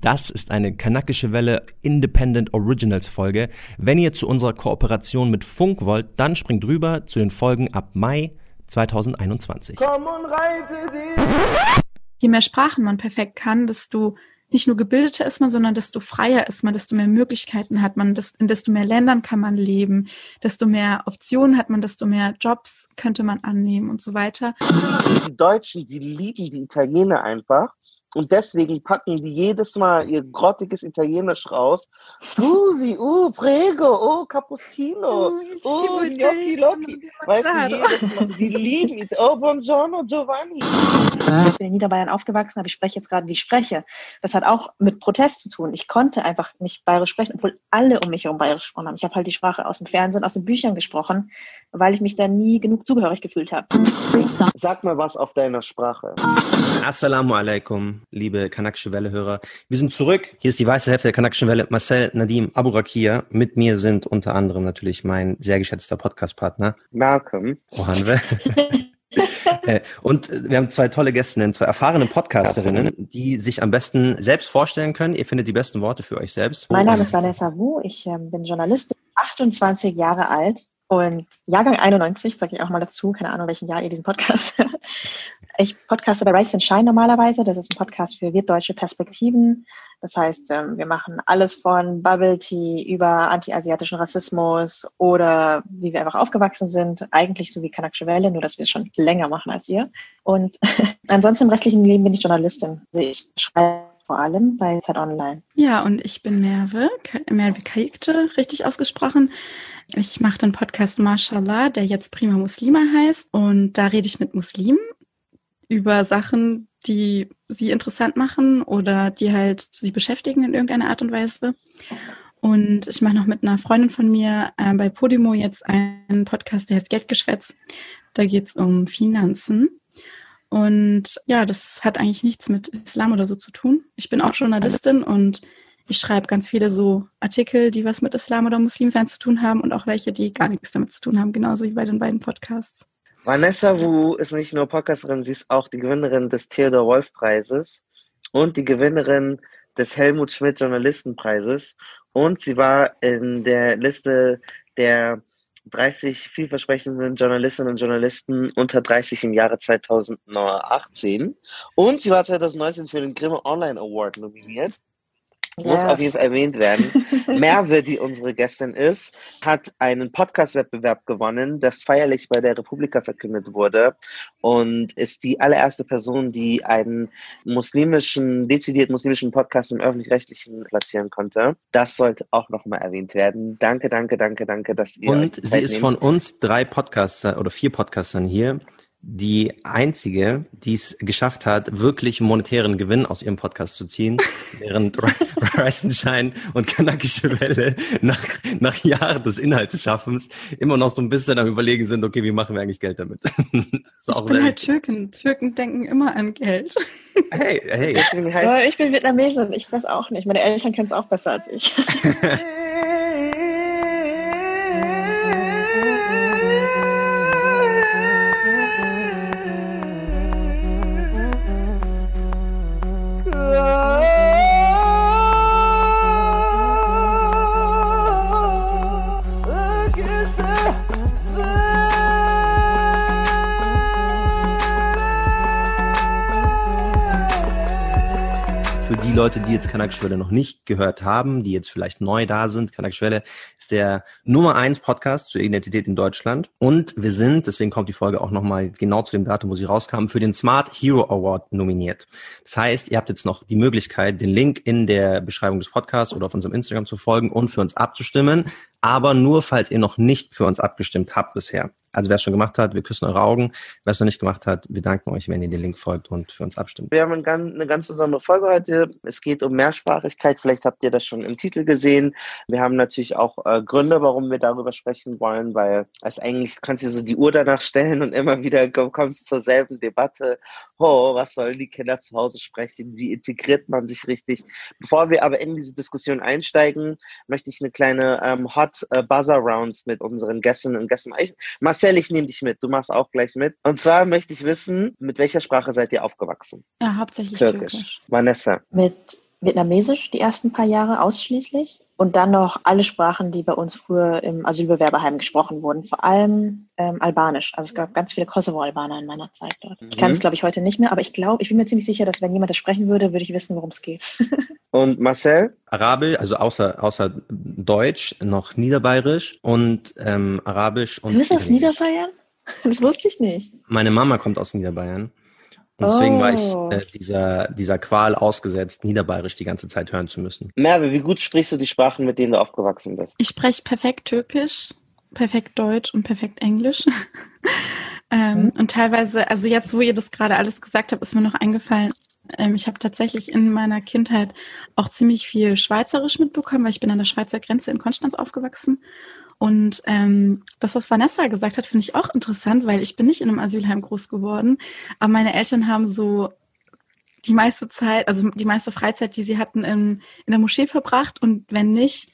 Das ist eine kanakische Welle Independent Originals Folge. Wenn ihr zu unserer Kooperation mit Funk wollt, dann springt rüber zu den Folgen ab Mai 2021. Komm und reite dich. Je mehr Sprachen man perfekt kann, desto nicht nur gebildeter ist man, sondern desto freier ist man, desto mehr Möglichkeiten hat man, in desto mehr Ländern kann man leben, desto mehr Optionen hat man, desto mehr Jobs könnte man annehmen und so weiter. Die Deutschen, die lieben die Italiener einfach und deswegen packen die jedes Mal ihr grottiges Italienisch raus. Scusi, uh, prego, oh, cappuccino, oh, gnocchi locchi. Weißt du, jedes Mal, die lieben es. Oh, buongiorno, Giovanni. Ich bin in Niederbayern aufgewachsen, aber ich spreche jetzt gerade, wie ich spreche. Das hat auch mit Protest zu tun. Ich konnte einfach nicht bayerisch sprechen, obwohl alle um mich herum bayerisch gesprochen haben. Ich habe halt die Sprache aus dem Fernsehen, aus den Büchern gesprochen, weil ich mich da nie genug zugehörig gefühlt habe. Sag mal was auf deiner Sprache. Assalamu alaikum liebe Kanakische Welle-Hörer. Wir sind zurück. Hier ist die weiße Hälfte der Kanakischen Welle. Marcel, Nadim, Abu Rakia. Mit mir sind unter anderem natürlich mein sehr geschätzter Podcast-Partner. Malcolm. Ohanwe. Äh, und wir haben zwei tolle Gästinnen, zwei erfahrene Podcasterinnen, die sich am besten selbst vorstellen können. Ihr findet die besten Worte für euch selbst. Mein Name ist Vanessa Wu. Ich äh, bin Journalistin, 28 Jahre alt und Jahrgang 91, sage ich auch mal dazu. Keine Ahnung, welchen Jahr ihr diesen Podcast hört. Ich podcaste bei Rise and Shine normalerweise. Das ist ein Podcast für wirtdeutsche Perspektiven. Das heißt, ähm, wir machen alles von Bubble Tea über anti-asiatischen Rassismus oder wie wir einfach aufgewachsen sind. Eigentlich so wie Kanakische Welle, nur dass wir es schon länger machen als ihr. Und ansonsten im restlichen Leben bin ich Journalistin. Also ich schreibe vor allem bei Zeit Online. Ja, und ich bin Merve, Merve Kaikte, richtig ausgesprochen. Ich mache den Podcast Mashallah, der jetzt Prima Muslima heißt. Und da rede ich mit Muslimen über Sachen, die sie interessant machen oder die halt sie beschäftigen in irgendeiner Art und Weise. Und ich mache noch mit einer Freundin von mir äh, bei Podimo jetzt einen Podcast, der heißt Geldgeschwätz. Da geht es um Finanzen. Und ja, das hat eigentlich nichts mit Islam oder so zu tun. Ich bin auch Journalistin und ich schreibe ganz viele so Artikel, die was mit Islam oder Muslimsein zu tun haben und auch welche, die gar nichts damit zu tun haben, genauso wie bei den beiden Podcasts. Vanessa Wu ist nicht nur Podcasterin, sie ist auch die Gewinnerin des Theodor Wolf Preises und die Gewinnerin des Helmut Schmidt Journalistenpreises. Und sie war in der Liste der 30 vielversprechenden Journalistinnen und Journalisten unter 30 im Jahre 2018 und sie war 2019 für den Grimme Online Award nominiert muss auf jeden Fall erwähnt werden. Merve, die unsere Gästin ist, hat einen Podcast-Wettbewerb gewonnen, das feierlich bei der Republika verkündet wurde und ist die allererste Person, die einen muslimischen, dezidiert muslimischen Podcast im Öffentlich-Rechtlichen platzieren konnte. Das sollte auch nochmal erwähnt werden. Danke, danke, danke, danke, dass ihr. Und sie ist von uns drei Podcaster oder vier Podcastern hier die einzige, die es geschafft hat, wirklich monetären Gewinn aus ihrem Podcast zu ziehen, während Reisenschein und Kanakische Welle nach, nach Jahren des Inhaltsschaffens immer noch so ein bisschen am überlegen sind, okay, wie machen wir eigentlich Geld damit? ich bin halt Türken. Türken denken immer an Geld. Hey, hey. Ich bin Vietnamesin, ich weiß auch nicht. Meine Eltern kennen es auch besser als ich. Leute, die jetzt Kanakschwelle noch nicht gehört haben, die jetzt vielleicht neu da sind. Kanakschwelle ist der Nummer eins Podcast zur Identität in Deutschland. Und wir sind, deswegen kommt die Folge auch nochmal genau zu dem Datum, wo sie rauskam, für den Smart Hero Award nominiert. Das heißt, ihr habt jetzt noch die Möglichkeit, den Link in der Beschreibung des Podcasts oder auf unserem Instagram zu folgen und für uns abzustimmen aber nur, falls ihr noch nicht für uns abgestimmt habt bisher. Also wer es schon gemacht hat, wir küssen eure Augen. Wer es noch nicht gemacht hat, wir danken euch, wenn ihr den Link folgt und für uns abstimmt. Wir haben eine ganz besondere Folge heute. Es geht um Mehrsprachigkeit. Vielleicht habt ihr das schon im Titel gesehen. Wir haben natürlich auch äh, Gründe, warum wir darüber sprechen wollen, weil es eigentlich kannst du so die Uhr danach stellen und immer wieder kommst zur selben Debatte. Oh, was sollen die Kinder zu Hause sprechen? Wie integriert man sich richtig? Bevor wir aber in diese Diskussion einsteigen, möchte ich eine kleine ähm, Hot Hot äh, Buzzer Rounds mit unseren Gästen und Gästen. Ich, Marcel, ich nehme dich mit. Du machst auch gleich mit. Und zwar möchte ich wissen, mit welcher Sprache seid ihr aufgewachsen? Ja, hauptsächlich Türkisch. Türkisch. Vanessa. Mit Vietnamesisch die ersten paar Jahre ausschließlich und dann noch alle Sprachen, die bei uns früher im Asylbewerberheim gesprochen wurden, vor allem ähm, Albanisch. Also es gab ganz viele Kosovo-Albaner in meiner Zeit dort. Mhm. Ich kann es, glaube ich, heute nicht mehr, aber ich glaube, ich bin mir ziemlich sicher, dass wenn jemand das sprechen würde, würde ich wissen, worum es geht. und Marcel? Arabisch, also außer, außer Deutsch, noch Niederbayerisch und ähm, Arabisch und. Du bist aus Niederbayern? Das wusste ich nicht. Meine Mama kommt aus Niederbayern. Und deswegen oh. war ich oh. äh, dieser, dieser Qual ausgesetzt, Niederbayerisch die ganze Zeit hören zu müssen. Merve, wie gut sprichst du die Sprachen, mit denen du aufgewachsen bist? Ich spreche perfekt Türkisch, perfekt Deutsch und perfekt Englisch. ähm, mhm. Und teilweise, also jetzt, wo ihr das gerade alles gesagt habt, ist mir noch eingefallen, ähm, ich habe tatsächlich in meiner Kindheit auch ziemlich viel Schweizerisch mitbekommen, weil ich bin an der Schweizer Grenze in Konstanz aufgewachsen. Und ähm, das, was Vanessa gesagt hat, finde ich auch interessant, weil ich bin nicht in einem Asylheim groß geworden, aber meine Eltern haben so die meiste Zeit, also die meiste Freizeit, die sie hatten, in, in der Moschee verbracht. Und wenn nicht,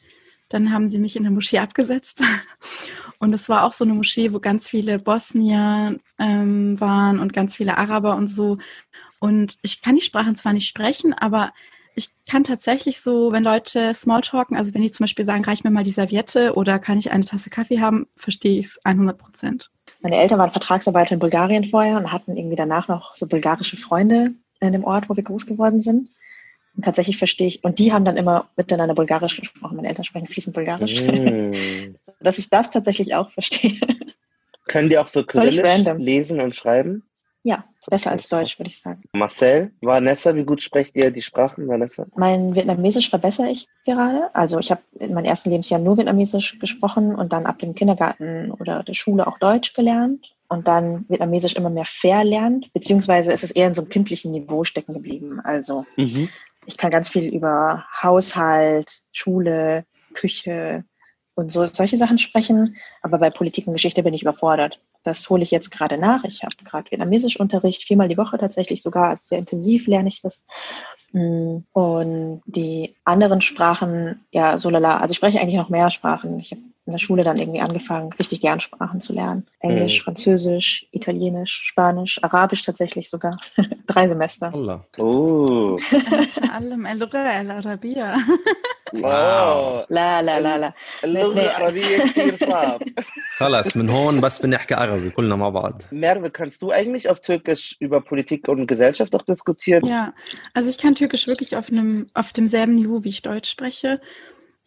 dann haben sie mich in der Moschee abgesetzt. Und es war auch so eine Moschee, wo ganz viele Bosnier ähm, waren und ganz viele Araber und so. Und ich kann die Sprachen zwar nicht sprechen, aber ich kann tatsächlich so, wenn Leute Smalltalken, also wenn die zum Beispiel sagen, reich mir mal die Serviette oder kann ich eine Tasse Kaffee haben, verstehe ich es 100 Prozent. Meine Eltern waren Vertragsarbeiter in Bulgarien vorher und hatten irgendwie danach noch so bulgarische Freunde in dem Ort, wo wir groß geworden sind. Und tatsächlich verstehe ich, und die haben dann immer miteinander Bulgarisch gesprochen. Meine Eltern sprechen fließend Bulgarisch. Mm. Dass ich das tatsächlich auch verstehe. Können die auch so kyrillisch lesen und schreiben? Ja, besser als Deutsch, würde ich sagen. Marcel, Vanessa, wie gut sprecht ihr die Sprachen, Vanessa? Mein Vietnamesisch verbessere ich gerade. Also ich habe in meinem ersten Lebensjahr nur Vietnamesisch gesprochen und dann ab dem Kindergarten oder der Schule auch Deutsch gelernt und dann Vietnamesisch immer mehr verlernt, beziehungsweise ist es eher in so einem kindlichen Niveau stecken geblieben. Also mhm. ich kann ganz viel über Haushalt, Schule, Küche, und so solche Sachen sprechen. Aber bei Politik und Geschichte bin ich überfordert. Das hole ich jetzt gerade nach. Ich habe gerade Vietnamesisch Unterricht, viermal die Woche tatsächlich sogar. Also sehr intensiv lerne ich das. Mm, und die anderen Sprachen, ja, so lala. Also ich spreche eigentlich noch mehr Sprachen. Ich habe in der Schule dann irgendwie angefangen, richtig gern Sprachen zu lernen. Englisch, mhm. Französisch, Italienisch, Spanisch, Arabisch tatsächlich sogar. Drei Semester. Allah. Oh. واو لا لا لا لا اللغة العربية كثير صعب خلاص من هون بس بنحكي عربي كلنا مع بعض Merve, kannst du eigentlich auf Türkisch über Politik und Gesellschaft auch diskutieren? Ja, also ich kann Türkisch wirklich auf einem auf demselben Niveau, wie ich Deutsch spreche.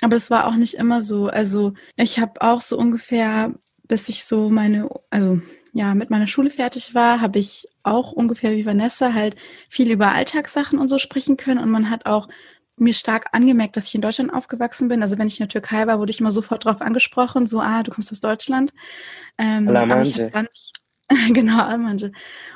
Aber es war auch nicht immer so. Also ich habe auch so ungefähr, bis ich so meine, also ja, mit meiner Schule fertig war, habe ich auch ungefähr wie Vanessa halt viel über Alltagssachen und so sprechen können. Und man hat auch mir stark angemerkt, dass ich in Deutschland aufgewachsen bin. Also wenn ich in der Türkei war, wurde ich immer sofort darauf angesprochen, so, ah, du kommst aus Deutschland. Ähm, aber ich dann, genau, Almanje.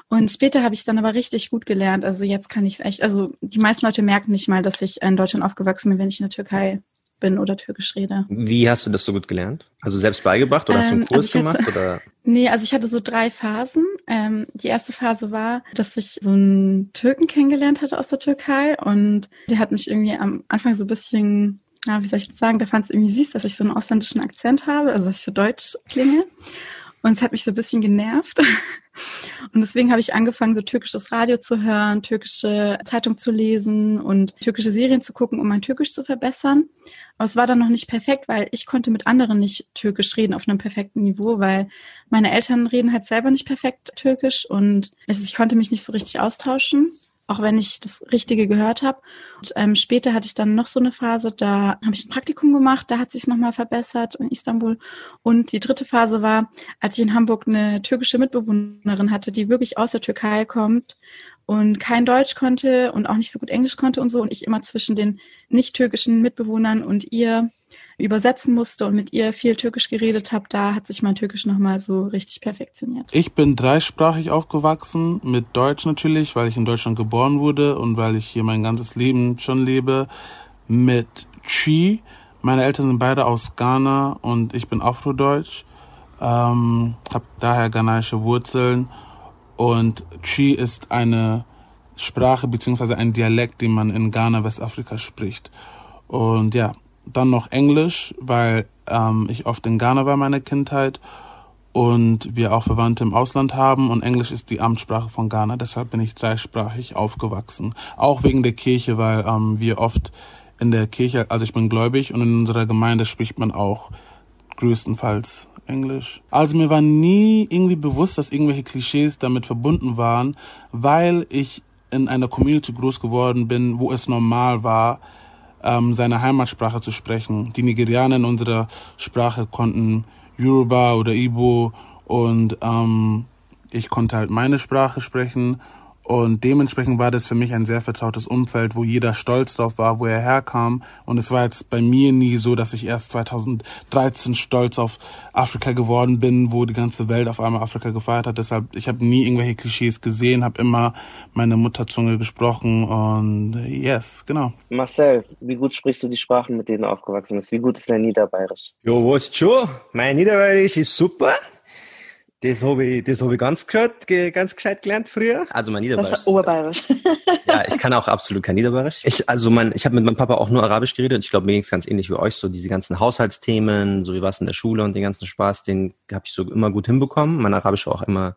Und später habe ich es dann aber richtig gut gelernt. Also jetzt kann ich es echt, also die meisten Leute merken nicht mal, dass ich in Deutschland aufgewachsen bin, wenn ich in der Türkei bin oder Türkisch rede. Wie hast du das so gut gelernt? Also selbst beigebracht oder ähm, hast du einen ähm, Kurs also gemacht? Oder? Nee, also ich hatte so drei Phasen. Ähm, die erste Phase war, dass ich so einen Türken kennengelernt hatte aus der Türkei und der hat mich irgendwie am Anfang so ein bisschen, ja, wie soll ich das sagen, der fand es irgendwie süß, dass ich so einen ausländischen Akzent habe, also dass ich so deutsch klinge. Und es hat mich so ein bisschen genervt. Und deswegen habe ich angefangen, so türkisches Radio zu hören, türkische Zeitung zu lesen und türkische Serien zu gucken, um mein Türkisch zu verbessern. Aber es war dann noch nicht perfekt, weil ich konnte mit anderen nicht Türkisch reden auf einem perfekten Niveau, weil meine Eltern reden halt selber nicht perfekt Türkisch und ich konnte mich nicht so richtig austauschen auch wenn ich das Richtige gehört habe. Und ähm, später hatte ich dann noch so eine Phase, da habe ich ein Praktikum gemacht, da hat sich nochmal verbessert in Istanbul. Und die dritte Phase war, als ich in Hamburg eine türkische Mitbewohnerin hatte, die wirklich aus der Türkei kommt und kein Deutsch konnte und auch nicht so gut Englisch konnte und so. Und ich immer zwischen den nicht türkischen Mitbewohnern und ihr übersetzen musste und mit ihr viel Türkisch geredet habe, da hat sich mein Türkisch nochmal so richtig perfektioniert. Ich bin dreisprachig aufgewachsen, mit Deutsch natürlich, weil ich in Deutschland geboren wurde und weil ich hier mein ganzes Leben schon lebe, mit Chi. Meine Eltern sind beide aus Ghana und ich bin Afrodeutsch, ähm, habe daher ghanaische Wurzeln und Chi ist eine Sprache beziehungsweise ein Dialekt, den man in Ghana, Westafrika spricht. Und ja, dann noch Englisch, weil ähm, ich oft in Ghana war meine Kindheit und wir auch Verwandte im Ausland haben und Englisch ist die Amtssprache von Ghana. Deshalb bin ich dreisprachig aufgewachsen. Auch wegen der Kirche, weil ähm, wir oft in der Kirche, also ich bin gläubig und in unserer Gemeinde spricht man auch größtenteils Englisch. Also mir war nie irgendwie bewusst, dass irgendwelche Klischees damit verbunden waren, weil ich in einer Community groß geworden bin, wo es normal war, ähm, seine Heimatsprache zu sprechen. Die Nigerianer in unserer Sprache konnten Yoruba oder Igbo und ähm, ich konnte halt meine Sprache sprechen und dementsprechend war das für mich ein sehr vertrautes Umfeld, wo jeder stolz drauf war, wo er herkam. Und es war jetzt bei mir nie so, dass ich erst 2013 stolz auf Afrika geworden bin, wo die ganze Welt auf einmal Afrika gefeiert hat. Deshalb, ich habe nie irgendwelche Klischees gesehen, habe immer meine Mutterzunge gesprochen und yes, genau. Marcel, wie gut sprichst du die Sprachen, mit denen du aufgewachsen bist? Wie gut ist dein Niederbayerisch? Jo, was schon? Mein Niederbayerisch ist super. Das habe ich, das hab ich ganz, gescheit, ganz gescheit gelernt früher. Also mein Niederbayerisch. Das ist Oberbayerisch. ja, ich kann auch absolut kein Niederbayerisch. Ich, also mein, ich habe mit meinem Papa auch nur Arabisch geredet. Ich glaube, mir ging es ganz ähnlich wie euch. So diese ganzen Haushaltsthemen, so wie was in der Schule und den ganzen Spaß, den habe ich so immer gut hinbekommen. Mein Arabisch war auch immer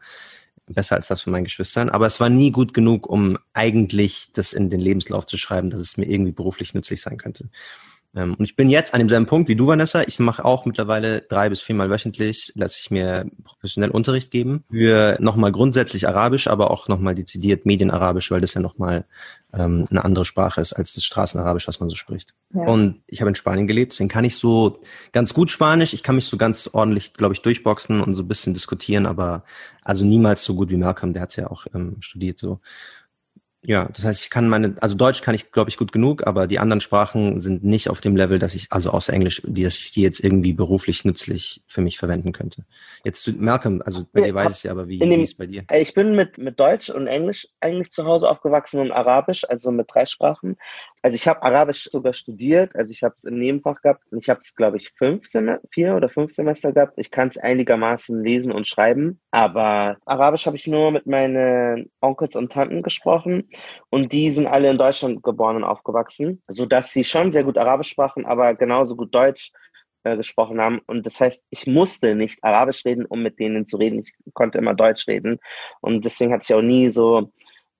besser als das von meinen Geschwistern. Aber es war nie gut genug, um eigentlich das in den Lebenslauf zu schreiben, dass es mir irgendwie beruflich nützlich sein könnte. Ähm, und ich bin jetzt an demselben Punkt wie du, Vanessa. Ich mache auch mittlerweile drei bis viermal wöchentlich, lasse ich mir professionell Unterricht geben für nochmal grundsätzlich Arabisch, aber auch nochmal dezidiert Medienarabisch, weil das ja nochmal ähm, eine andere Sprache ist als das Straßenarabisch, was man so spricht. Ja. Und ich habe in Spanien gelebt, deswegen kann ich so ganz gut Spanisch. Ich kann mich so ganz ordentlich, glaube ich, durchboxen und so ein bisschen diskutieren, aber also niemals so gut wie Malcolm, der hat ja auch ähm, studiert so. Ja, das heißt, ich kann meine, also Deutsch kann ich, glaube ich, gut genug, aber die anderen Sprachen sind nicht auf dem Level, dass ich, also außer Englisch, die, dass ich die jetzt irgendwie beruflich nützlich für mich verwenden könnte. Jetzt zu Malcolm, also bei ja, dir weiß ich ja, aber wie, dem, wie ist es bei dir? Ich bin mit, mit Deutsch und Englisch eigentlich zu Hause aufgewachsen und Arabisch, also mit drei Sprachen. Also ich habe Arabisch sogar studiert, also ich habe es im Nebenfach gehabt und ich habe es, glaube ich, fünf Semester, vier oder fünf Semester gehabt. Ich kann es einigermaßen lesen und schreiben, aber Arabisch habe ich nur mit meinen Onkels und Tanten gesprochen und die sind alle in Deutschland geboren und aufgewachsen, so dass sie schon sehr gut Arabisch sprachen, aber genauso gut Deutsch äh, gesprochen haben. Und das heißt, ich musste nicht Arabisch reden, um mit denen zu reden. Ich konnte immer Deutsch reden. Und deswegen hatte ich auch nie so,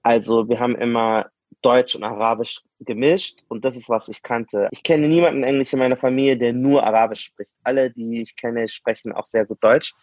also wir haben immer Deutsch und Arabisch gemischt und das ist, was ich kannte. Ich kenne niemanden Englisch in meiner Familie, der nur Arabisch spricht. Alle, die ich kenne, sprechen auch sehr gut Deutsch.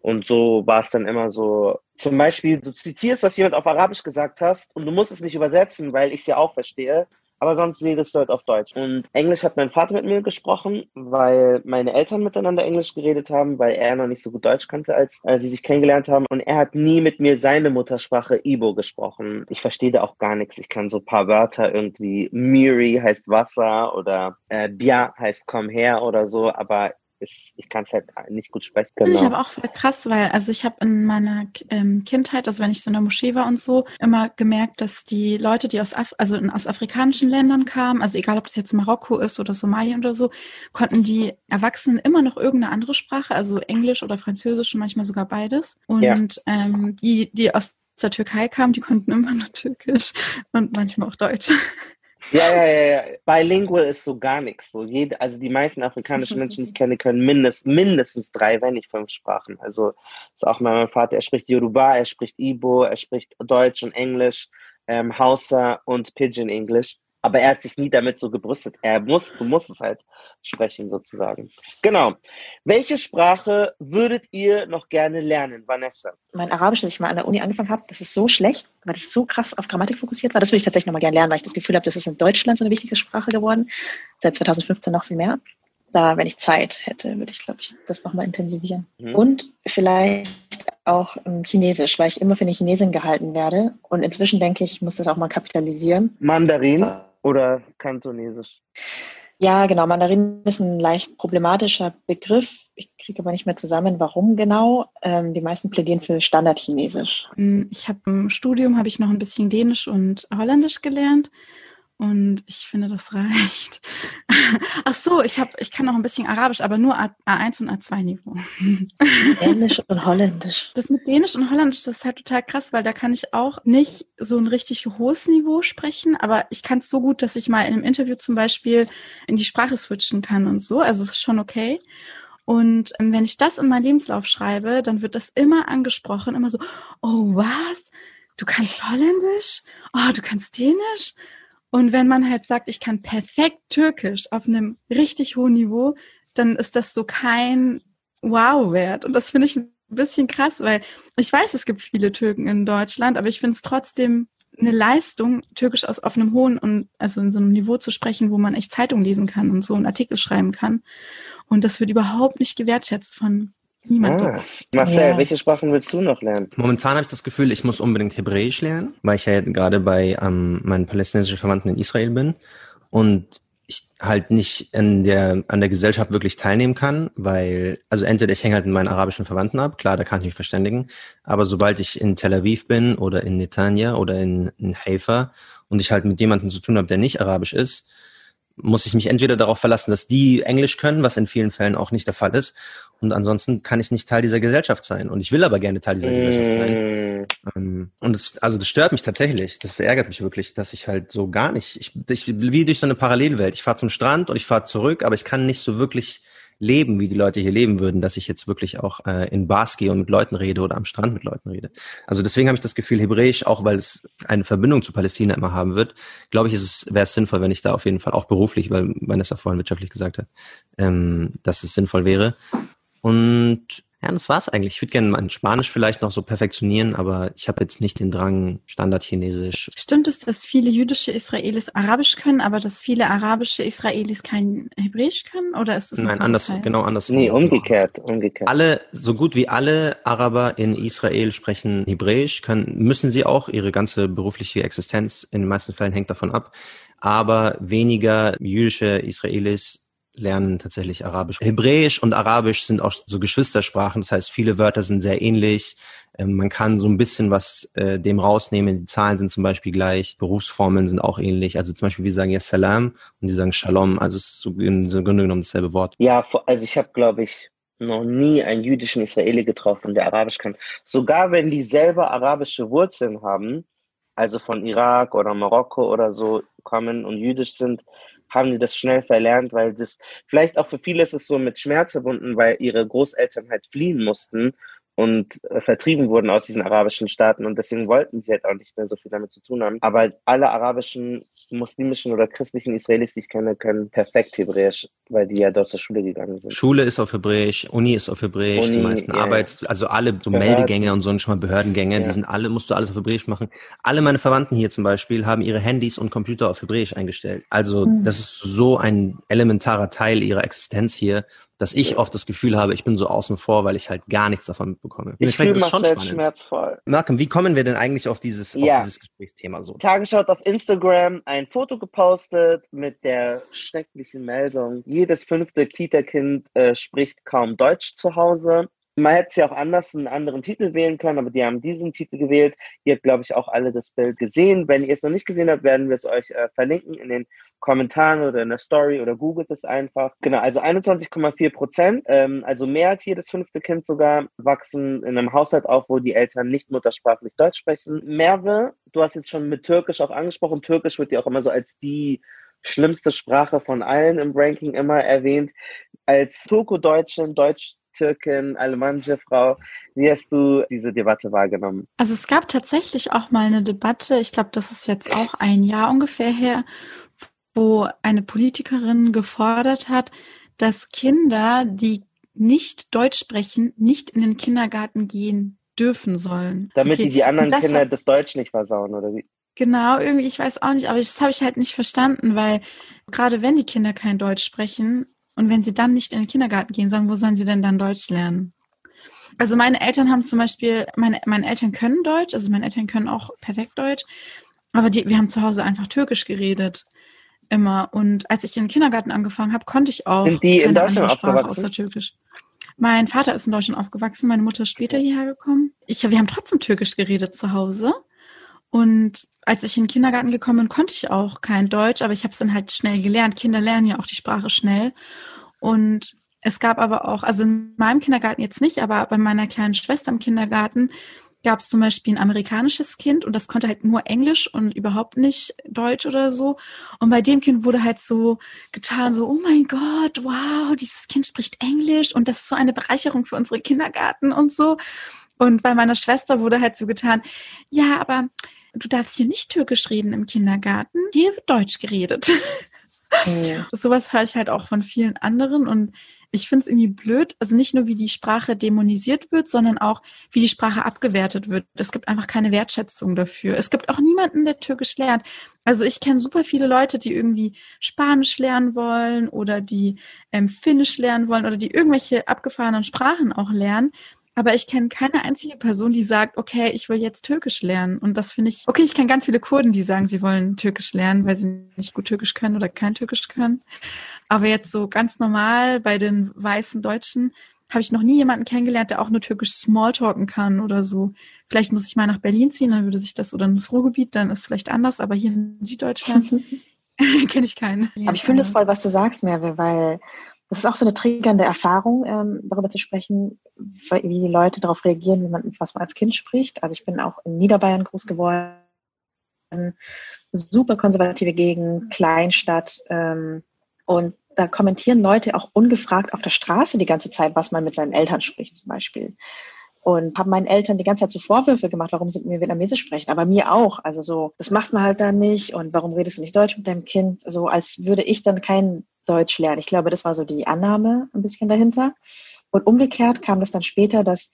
Und so war es dann immer so. Zum Beispiel, du zitierst, was jemand auf Arabisch gesagt hast und du musst es nicht übersetzen, weil ich es ja auch verstehe. Aber sonst redest du halt auf Deutsch. Und Englisch hat mein Vater mit mir gesprochen, weil meine Eltern miteinander Englisch geredet haben, weil er noch nicht so gut Deutsch kannte, als, als sie sich kennengelernt haben. Und er hat nie mit mir seine Muttersprache Ibo gesprochen. Ich verstehe da auch gar nichts. Ich kann so ein paar Wörter irgendwie, Miri heißt Wasser oder äh, Bia heißt komm her oder so, aber ich, ich kann es halt nicht gut sprechen. Genau. Ich aber auch voll krass, weil also ich habe in meiner ähm, Kindheit, also wenn ich so in der Moschee war und so, immer gemerkt, dass die Leute, die aus, Af also in, aus afrikanischen Ländern kamen, also egal ob das jetzt Marokko ist oder Somalia oder so, konnten die Erwachsenen immer noch irgendeine andere Sprache, also Englisch oder Französisch und manchmal sogar beides. Und ja. ähm, die, die aus der Türkei kamen, die konnten immer nur Türkisch und manchmal auch Deutsch. Ja, ja, ja, ja. Bilingual ist so gar nichts. So jede, also die meisten afrikanischen Menschen, die ich kenne, können mindest, mindestens drei, wenn nicht fünf Sprachen. Also ist auch mein Vater, er spricht Yoruba, er spricht Igbo, er spricht Deutsch und Englisch, ähm, Hausa und Pidgin English aber er hat sich nie damit so gebrüstet. Er muss, du musst es halt sprechen sozusagen. Genau. Welche Sprache würdet ihr noch gerne lernen, Vanessa? Mein Arabisch, das ich mal an der Uni angefangen habe, das ist so schlecht, weil das so krass auf Grammatik fokussiert war. Das würde ich tatsächlich noch mal gerne lernen, weil ich das Gefühl habe, das ist in Deutschland so eine wichtige Sprache geworden. Seit 2015 noch viel mehr. Da, wenn ich Zeit hätte, würde ich, glaube ich, das noch mal intensivieren. Mhm. Und vielleicht auch ähm, Chinesisch, weil ich immer für eine Chinesin gehalten werde. Und inzwischen denke ich, ich muss das auch mal kapitalisieren. Mandarin? So oder Kantonesisch? Ja, genau. Mandarin ist ein leicht problematischer Begriff. Ich kriege aber nicht mehr zusammen, warum genau. Ähm, die meisten plädieren für Standardchinesisch. Hm, ich habe im Studium habe ich noch ein bisschen Dänisch und Holländisch gelernt und ich finde, das reicht. Ach so, ich habe, ich kann noch ein bisschen Arabisch, aber nur A1 und A2-Niveau. Dänisch und Holländisch. Das mit Dänisch und Holländisch, das ist halt total krass, weil da kann ich auch nicht so ein richtig hohes Niveau sprechen, aber ich kann es so gut, dass ich mal in einem Interview zum Beispiel in die Sprache switchen kann und so. Also es ist schon okay. Und ähm, wenn ich das in meinen Lebenslauf schreibe, dann wird das immer angesprochen, immer so, oh was, du kannst Holländisch, oh, du kannst Dänisch. Und wenn man halt sagt, ich kann perfekt Türkisch auf einem richtig hohen Niveau, dann ist das so kein Wow-Wert. Und das finde ich ein bisschen krass, weil ich weiß, es gibt viele Türken in Deutschland, aber ich finde es trotzdem eine Leistung, Türkisch aus auf einem hohen und also in so einem Niveau zu sprechen, wo man echt Zeitung lesen kann und so einen Artikel schreiben kann. Und das wird überhaupt nicht gewertschätzt von niemandem. Ah, Marcel, ja. welche Sprachen willst du noch lernen? Momentan habe ich das Gefühl, ich muss unbedingt Hebräisch lernen, weil ich ja gerade bei ähm, meinen palästinensischen Verwandten in Israel bin. Und ich halt nicht an der, an der Gesellschaft wirklich teilnehmen kann, weil, also entweder ich hänge halt mit meinen arabischen Verwandten ab, klar, da kann ich mich verständigen, aber sobald ich in Tel Aviv bin oder in Netanya oder in, in Haifa und ich halt mit jemandem zu tun habe, der nicht arabisch ist, muss ich mich entweder darauf verlassen, dass die Englisch können, was in vielen Fällen auch nicht der Fall ist. Und ansonsten kann ich nicht Teil dieser Gesellschaft sein. Und ich will aber gerne Teil dieser mm. Gesellschaft sein. Ähm, und es, also das stört mich tatsächlich. Das ärgert mich wirklich, dass ich halt so gar nicht, ich, ich wie durch so eine Parallelwelt. Ich fahre zum Strand und ich fahre zurück, aber ich kann nicht so wirklich leben, wie die Leute hier leben würden, dass ich jetzt wirklich auch äh, in Bars gehe und mit Leuten rede oder am Strand mit Leuten rede. Also deswegen habe ich das Gefühl, Hebräisch, auch weil es eine Verbindung zu Palästina immer haben wird, glaube ich, ist es, wäre es sinnvoll, wenn ich da auf jeden Fall auch beruflich, weil Vanessa vorhin wirtschaftlich gesagt hat, ähm, dass es sinnvoll wäre. Und ja, das war's eigentlich. Ich würde gerne mein Spanisch vielleicht noch so perfektionieren, aber ich habe jetzt nicht den Drang, Standardchinesisch. Stimmt es, dass viele jüdische Israelis Arabisch können, aber dass viele arabische Israelis kein Hebräisch können? Oder ist es Nein, anders, genau anders. Nee, umgekehrt, umgekehrt. Alle, so gut wie alle Araber in Israel sprechen Hebräisch, können, müssen sie auch. Ihre ganze berufliche Existenz in den meisten Fällen hängt davon ab. Aber weniger jüdische Israelis lernen tatsächlich Arabisch. Hebräisch und Arabisch sind auch so Geschwistersprachen, das heißt, viele Wörter sind sehr ähnlich. Ähm, man kann so ein bisschen was äh, dem rausnehmen. Die Zahlen sind zum Beispiel gleich, Berufsformeln sind auch ähnlich. Also zum Beispiel, wir sagen ja Salam und die sagen Shalom. Also es ist so im Grunde genommen dasselbe Wort. Ja, also ich habe, glaube ich, noch nie einen jüdischen Israeli getroffen, der Arabisch kann. Sogar wenn die selber arabische Wurzeln haben, also von Irak oder Marokko oder so kommen und jüdisch sind, haben die das schnell verlernt, weil das vielleicht auch für viele ist es so mit Schmerz verbunden, weil ihre Großeltern halt fliehen mussten und äh, vertrieben wurden aus diesen arabischen Staaten und deswegen wollten sie halt auch nicht mehr so viel damit zu tun haben. Aber alle arabischen, muslimischen oder christlichen Israelis, die ich kenne, können perfekt Hebräisch, weil die ja dort zur Schule gegangen sind. Schule ist auf Hebräisch, Uni ist auf Hebräisch, Uni, die meisten ja, Arbeits-, also alle so Behörden. Meldegänge und so schon mal Behördengänge, ja. die sind alle, musst du alles auf Hebräisch machen. Alle meine Verwandten hier zum Beispiel haben ihre Handys und Computer auf Hebräisch eingestellt. Also mhm. das ist so ein elementarer Teil ihrer Existenz hier dass ich oft das Gefühl habe, ich bin so außen vor, weil ich halt gar nichts davon mitbekomme. Ich fühle mich schon schmerzvoll. Malcolm, wie kommen wir denn eigentlich auf dieses, ja. auf dieses Gesprächsthema so? Tagesschau hat auf Instagram ein Foto gepostet mit der schrecklichen Meldung, jedes fünfte Kita-Kind äh, spricht kaum Deutsch zu Hause. Man hätte es ja auch anders einen anderen Titel wählen können, aber die haben diesen Titel gewählt. Ihr habt, glaube ich, auch alle das Bild gesehen. Wenn ihr es noch nicht gesehen habt, werden wir es euch äh, verlinken in den Kommentaren oder in der Story oder googelt es einfach. Genau, also 21,4 Prozent, ähm, also mehr als jedes fünfte Kind sogar, wachsen in einem Haushalt auf, wo die Eltern nicht muttersprachlich Deutsch sprechen. Merve, du hast jetzt schon mit Türkisch auch angesprochen. Türkisch wird ja auch immer so als die schlimmste Sprache von allen im Ranking immer erwähnt. Als Turko-Deutschin, Deutsch Türkin, alemannische Frau. Wie hast du diese Debatte wahrgenommen? Also es gab tatsächlich auch mal eine Debatte, ich glaube, das ist jetzt auch ein Jahr ungefähr her, wo eine Politikerin gefordert hat, dass Kinder, die nicht Deutsch sprechen, nicht in den Kindergarten gehen dürfen sollen. Damit okay. die die anderen das Kinder hat, das Deutsch nicht versauen, oder wie? Genau, irgendwie, ich weiß auch nicht, aber das habe ich halt nicht verstanden, weil gerade wenn die Kinder kein Deutsch sprechen, und wenn sie dann nicht in den Kindergarten gehen sollen, wo sollen sie denn dann Deutsch lernen? Also meine Eltern haben zum Beispiel, meine, meine Eltern können Deutsch, also meine Eltern können auch perfekt Deutsch, aber die, wir haben zu Hause einfach Türkisch geredet. Immer. Und als ich in den Kindergarten angefangen habe, konnte ich auch Sind die in Deutschland Sprache außer Türkisch. Mein Vater ist in Deutschland aufgewachsen, meine Mutter ist später hierher gekommen. Ich, wir haben trotzdem Türkisch geredet zu Hause. Und als ich in den Kindergarten gekommen bin, konnte ich auch kein Deutsch, aber ich habe es dann halt schnell gelernt. Kinder lernen ja auch die Sprache schnell. Und es gab aber auch, also in meinem Kindergarten jetzt nicht, aber bei meiner kleinen Schwester im Kindergarten, gab es zum Beispiel ein amerikanisches Kind und das konnte halt nur Englisch und überhaupt nicht Deutsch oder so. Und bei dem Kind wurde halt so getan, so, oh mein Gott, wow, dieses Kind spricht Englisch und das ist so eine Bereicherung für unsere Kindergarten und so. Und bei meiner Schwester wurde halt so getan, ja, aber du darfst hier nicht Türkisch reden im Kindergarten, hier wird Deutsch geredet. Ja. Sowas höre ich halt auch von vielen anderen und ich finde es irgendwie blöd, also nicht nur wie die Sprache dämonisiert wird, sondern auch wie die Sprache abgewertet wird. Es gibt einfach keine Wertschätzung dafür. Es gibt auch niemanden, der Türkisch lernt. Also ich kenne super viele Leute, die irgendwie Spanisch lernen wollen oder die ähm, Finnisch lernen wollen oder die irgendwelche abgefahrenen Sprachen auch lernen. Aber ich kenne keine einzige Person, die sagt, okay, ich will jetzt Türkisch lernen. Und das finde ich, okay, ich kenne ganz viele Kurden, die sagen, sie wollen Türkisch lernen, weil sie nicht gut Türkisch können oder kein Türkisch können. Aber jetzt so ganz normal bei den weißen Deutschen habe ich noch nie jemanden kennengelernt, der auch nur Türkisch Smalltalken kann oder so. Vielleicht muss ich mal nach Berlin ziehen, dann würde sich das, oder ins Ruhrgebiet, dann ist es vielleicht anders, aber hier in Süddeutschland kenne ich keinen. Aber ich finde es voll, was du sagst, Merve, weil das ist auch so eine triggernde Erfahrung, ähm, darüber zu sprechen, wie die Leute darauf reagieren, wie man, was man als Kind spricht. Also ich bin auch in Niederbayern groß geworden, super konservative Gegend, Kleinstadt. Ähm, und da kommentieren Leute auch ungefragt auf der Straße die ganze Zeit, was man mit seinen Eltern spricht zum Beispiel. Und haben meinen Eltern die ganze Zeit so Vorwürfe gemacht, warum sie mit mir Vietnamesisch sprechen, aber mir auch. Also so, das macht man halt dann nicht und warum redest du nicht Deutsch mit deinem Kind? So als würde ich dann kein Deutsch lernen. Ich glaube, das war so die Annahme ein bisschen dahinter. Und umgekehrt kam das dann später, dass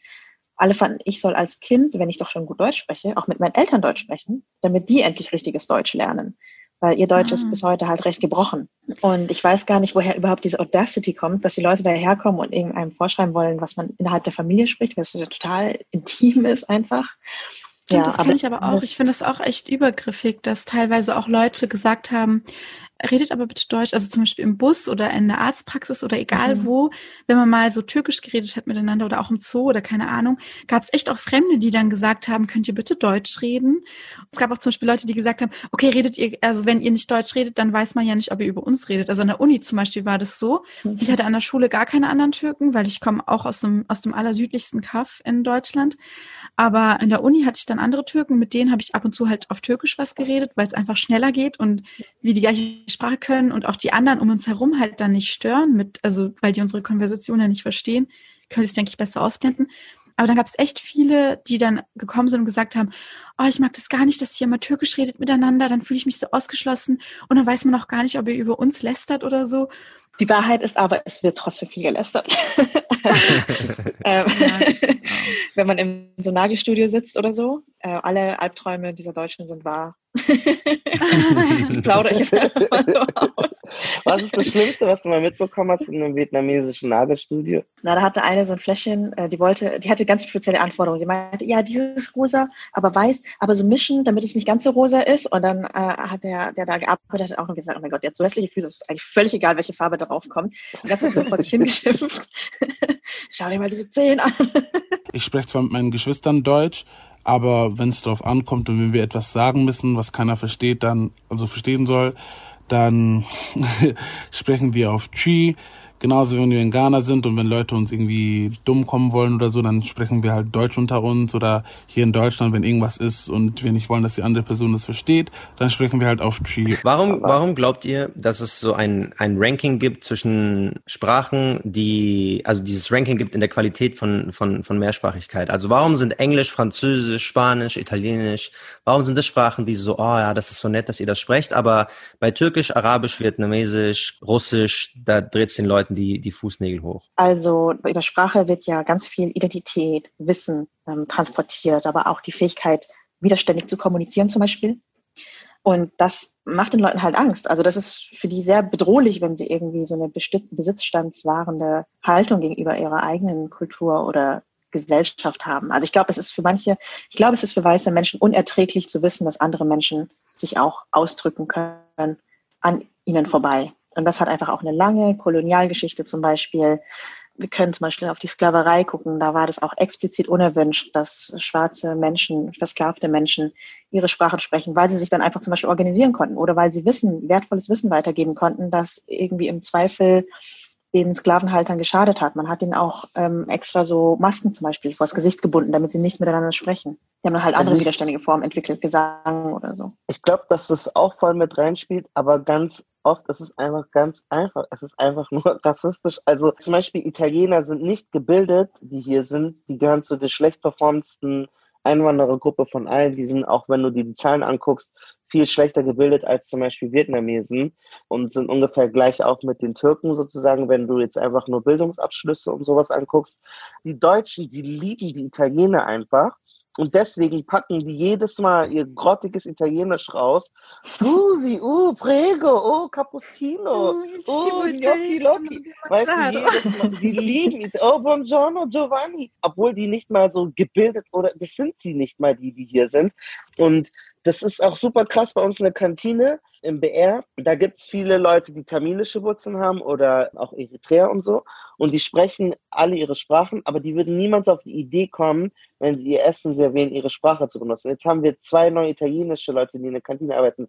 alle fanden, ich soll als Kind, wenn ich doch schon gut Deutsch spreche, auch mit meinen Eltern Deutsch sprechen, damit die endlich richtiges Deutsch lernen. Weil ihr Deutsch ah. ist bis heute halt recht gebrochen. Und ich weiß gar nicht, woher überhaupt diese Audacity kommt, dass die Leute daherkommen und irgendeinem vorschreiben wollen, was man innerhalb der Familie spricht, weil es ja total intim ist einfach. Stimmt, ja, das kenne ich aber auch. Ich finde das auch echt übergriffig, dass teilweise auch Leute gesagt haben, redet aber bitte Deutsch, also zum Beispiel im Bus oder in der Arztpraxis oder egal mhm. wo, wenn man mal so türkisch geredet hat miteinander oder auch im Zoo oder keine Ahnung, gab es echt auch Fremde, die dann gesagt haben, könnt ihr bitte Deutsch reden? Es gab auch zum Beispiel Leute, die gesagt haben, okay, redet ihr, also wenn ihr nicht Deutsch redet, dann weiß man ja nicht, ob ihr über uns redet. Also an der Uni zum Beispiel war das so. Mhm. Ich hatte an der Schule gar keine anderen Türken, weil ich komme auch aus dem, aus dem allersüdlichsten Kaff in Deutschland. Aber in der Uni hatte ich dann andere Türken, mit denen habe ich ab und zu halt auf Türkisch was geredet, weil es einfach schneller geht und wie die gleiche Sprache können und auch die anderen um uns herum halt dann nicht stören, mit, also weil die unsere Konversation ja nicht verstehen, können sich, denke ich, besser ausblenden. Aber dann gab es echt viele, die dann gekommen sind und gesagt haben, oh, ich mag das gar nicht, dass ihr immer Türkisch redet miteinander, dann fühle ich mich so ausgeschlossen und dann weiß man auch gar nicht, ob ihr über uns lästert oder so. Die Wahrheit ist aber, es wird trotzdem viel gelästert. ähm, wenn man im so Nagelstudio sitzt oder so, äh, alle Albträume dieser Deutschen sind wahr. das plaudere ich jetzt einfach mal so aus. Was ist das Schlimmste, was du mal mitbekommen hast in einem vietnamesischen Nagelstudio? Na, da hatte eine so ein Fläschchen, äh, die wollte, die hatte ganz spezielle Anforderungen. Sie meinte, ja, dieses rosa, aber weiß, aber so mischen, damit es nicht ganz so rosa ist. Und dann äh, hat der, der da gearbeitet, hat auch noch gesagt, oh mein Gott, der hat so hässliche Füße, es ist eigentlich völlig egal, welche Farbe darauf kommt. Die ganze Zeit vor hingeschimpft. Schau dir mal diese Zehen an. ich spreche zwar mit meinen Geschwistern Deutsch, aber wenn es darauf ankommt und wenn wir etwas sagen müssen, was keiner versteht, dann, also verstehen soll, dann sprechen wir auf Chi. Genauso, wenn wir in Ghana sind und wenn Leute uns irgendwie dumm kommen wollen oder so, dann sprechen wir halt Deutsch unter uns oder hier in Deutschland, wenn irgendwas ist und wir nicht wollen, dass die andere Person das versteht, dann sprechen wir halt auf Tree. Warum, warum glaubt ihr, dass es so ein, ein Ranking gibt zwischen Sprachen, die, also dieses Ranking gibt in der Qualität von, von, von Mehrsprachigkeit? Also warum sind Englisch, Französisch, Spanisch, Italienisch, warum sind das Sprachen, die so, oh ja, das ist so nett, dass ihr das sprecht, aber bei Türkisch, Arabisch, Vietnamesisch, Russisch, da dreht es den Leuten die, die Fußnägel hoch? Also über Sprache wird ja ganz viel Identität, Wissen ähm, transportiert, aber auch die Fähigkeit, widerständig zu kommunizieren zum Beispiel. Und das macht den Leuten halt Angst. Also das ist für die sehr bedrohlich, wenn sie irgendwie so eine besitzstandswahrende Haltung gegenüber ihrer eigenen Kultur oder Gesellschaft haben. Also ich glaube, es ist für manche, ich glaube, es ist für weiße Menschen unerträglich zu wissen, dass andere Menschen sich auch ausdrücken können an ihnen vorbei. Und das hat einfach auch eine lange Kolonialgeschichte zum Beispiel. Wir können zum Beispiel auf die Sklaverei gucken. Da war das auch explizit unerwünscht, dass schwarze Menschen, versklavte Menschen ihre Sprachen sprechen, weil sie sich dann einfach zum Beispiel organisieren konnten oder weil sie Wissen, wertvolles Wissen weitergeben konnten, das irgendwie im Zweifel den Sklavenhaltern geschadet hat. Man hat ihnen auch ähm, extra so Masken zum Beispiel vors Gesicht gebunden, damit sie nicht miteinander sprechen. Die haben dann halt andere also ich, widerständige Formen entwickelt, Gesang oder so. Ich glaube, dass das auch voll mit reinspielt, aber ganz oft ist es einfach ganz einfach. Es ist einfach nur rassistisch. Also zum Beispiel Italiener sind nicht gebildet, die hier sind. Die gehören zu der schlecht performendsten Einwanderergruppe von allen. Die sind, auch wenn du die Zahlen anguckst, viel schlechter gebildet als zum Beispiel Vietnamesen und sind ungefähr gleich auch mit den Türken sozusagen, wenn du jetzt einfach nur Bildungsabschlüsse und sowas anguckst. Die Deutschen, die lieben die Italiener einfach und deswegen packen die jedes Mal ihr grottiges Italienisch raus. Scusi, uh, prego, oh, cappuccino, oh, gnocchi loki. Weißt du, jedes Mal, die lieben es. Oh, buongiorno, Giovanni. Obwohl die nicht mal so gebildet oder, das sind sie nicht mal, die, die hier sind. Und das ist auch super krass bei uns in der Kantine im BR. Da gibt es viele Leute, die tamilische Wurzeln haben oder auch Eritreer und so. Und die sprechen alle ihre Sprachen, aber die würden niemals auf die Idee kommen, wenn sie ihr Essen servieren, ihre Sprache zu benutzen. Jetzt haben wir zwei neue italienische Leute, die in der Kantine arbeiten.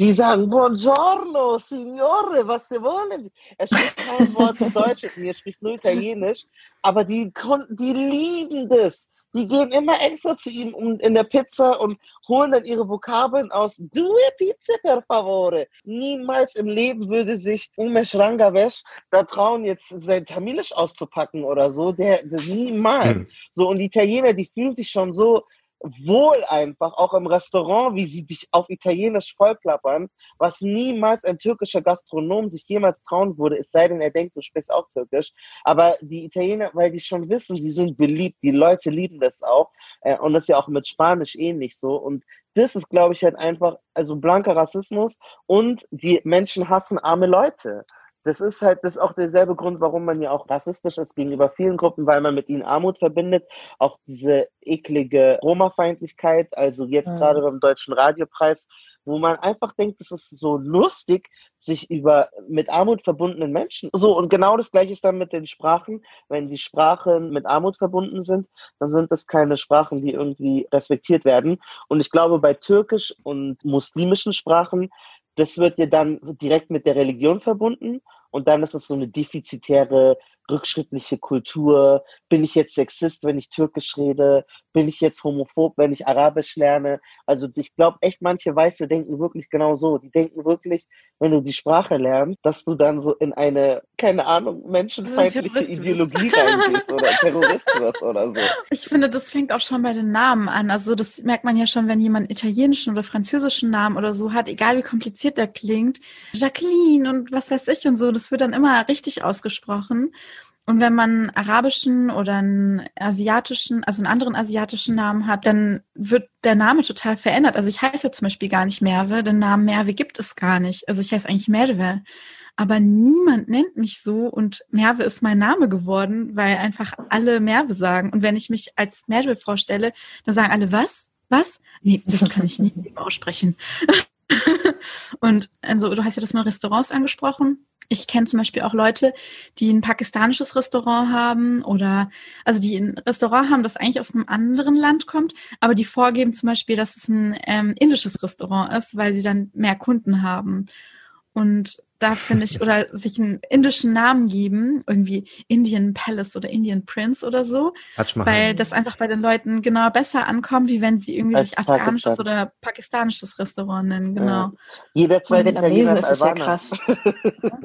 Die sagen, Buongiorno, Signore, was sie wollen. Er spricht kein Wort Deutsch mit mir, er spricht nur Italienisch. Aber die die lieben das die gehen immer extra zu ihm in der Pizza und holen dann ihre Vokabeln aus. Due pizza per favore. Niemals im Leben würde sich Umesh Rangavesh da trauen, jetzt sein Tamilisch auszupacken oder so. Der, der niemals. Hm. So, und die Italiener, die fühlen sich schon so wohl einfach, auch im Restaurant, wie sie dich auf Italienisch vollplappern, was niemals ein türkischer Gastronom sich jemals trauen würde, es sei denn, er denkt, du sprichst auch Türkisch. Aber die Italiener, weil die schon wissen, sie sind beliebt, die Leute lieben das auch. Äh, und das ist ja auch mit Spanisch ähnlich so. Und das ist, glaube ich, halt einfach, also blanker Rassismus und die Menschen hassen arme Leute das ist halt das ist auch derselbe Grund, warum man ja auch rassistisch ist gegenüber vielen Gruppen, weil man mit ihnen Armut verbindet. Auch diese eklige Roma-Feindlichkeit, also jetzt mhm. gerade beim Deutschen Radiopreis, wo man einfach denkt, es ist so lustig, sich über mit Armut verbundenen Menschen. So, und genau das gleiche ist dann mit den Sprachen. Wenn die Sprachen mit Armut verbunden sind, dann sind das keine Sprachen, die irgendwie respektiert werden. Und ich glaube, bei türkisch und muslimischen Sprachen das wird dir dann direkt mit der Religion verbunden und dann ist es so eine defizitäre rückschrittliche Kultur? Bin ich jetzt Sexist, wenn ich Türkisch rede? Bin ich jetzt homophob, wenn ich Arabisch lerne? Also ich glaube echt, manche Weiße denken wirklich genau so. Die denken wirklich, wenn du die Sprache lernst, dass du dann so in eine, keine Ahnung, menschenfeindliche Ideologie reingehst oder Terrorist wirst oder so. Ich finde, das fängt auch schon bei den Namen an. Also das merkt man ja schon, wenn jemand italienischen oder französischen Namen oder so hat, egal wie kompliziert der klingt. Jacqueline und was weiß ich und so, das wird dann immer richtig ausgesprochen. Und wenn man arabischen oder einen asiatischen, also einen anderen asiatischen Namen hat, dann wird der Name total verändert. Also ich heiße zum Beispiel gar nicht Merve, den Namen Merve gibt es gar nicht. Also ich heiße eigentlich Merve. Aber niemand nennt mich so und Merve ist mein Name geworden, weil einfach alle Merve sagen. Und wenn ich mich als Merve vorstelle, dann sagen alle, was? Was? Nee, das kann ich nie aussprechen. und also du hast ja das mal Restaurants angesprochen. Ich kenne zum Beispiel auch Leute, die ein pakistanisches Restaurant haben oder also die ein Restaurant haben, das eigentlich aus einem anderen Land kommt, aber die vorgeben zum Beispiel, dass es ein ähm, indisches Restaurant ist, weil sie dann mehr Kunden haben. Und da finde ich, oder sich einen indischen Namen geben, irgendwie Indian Palace oder Indian Prince oder so, weil das einfach bei den Leuten genau besser ankommt, wie wenn sie irgendwie Als sich afghanisches Pakistan. oder pakistanisches Restaurant nennen, genau. Ja. Jeder zweite Italiener ist es ja krass.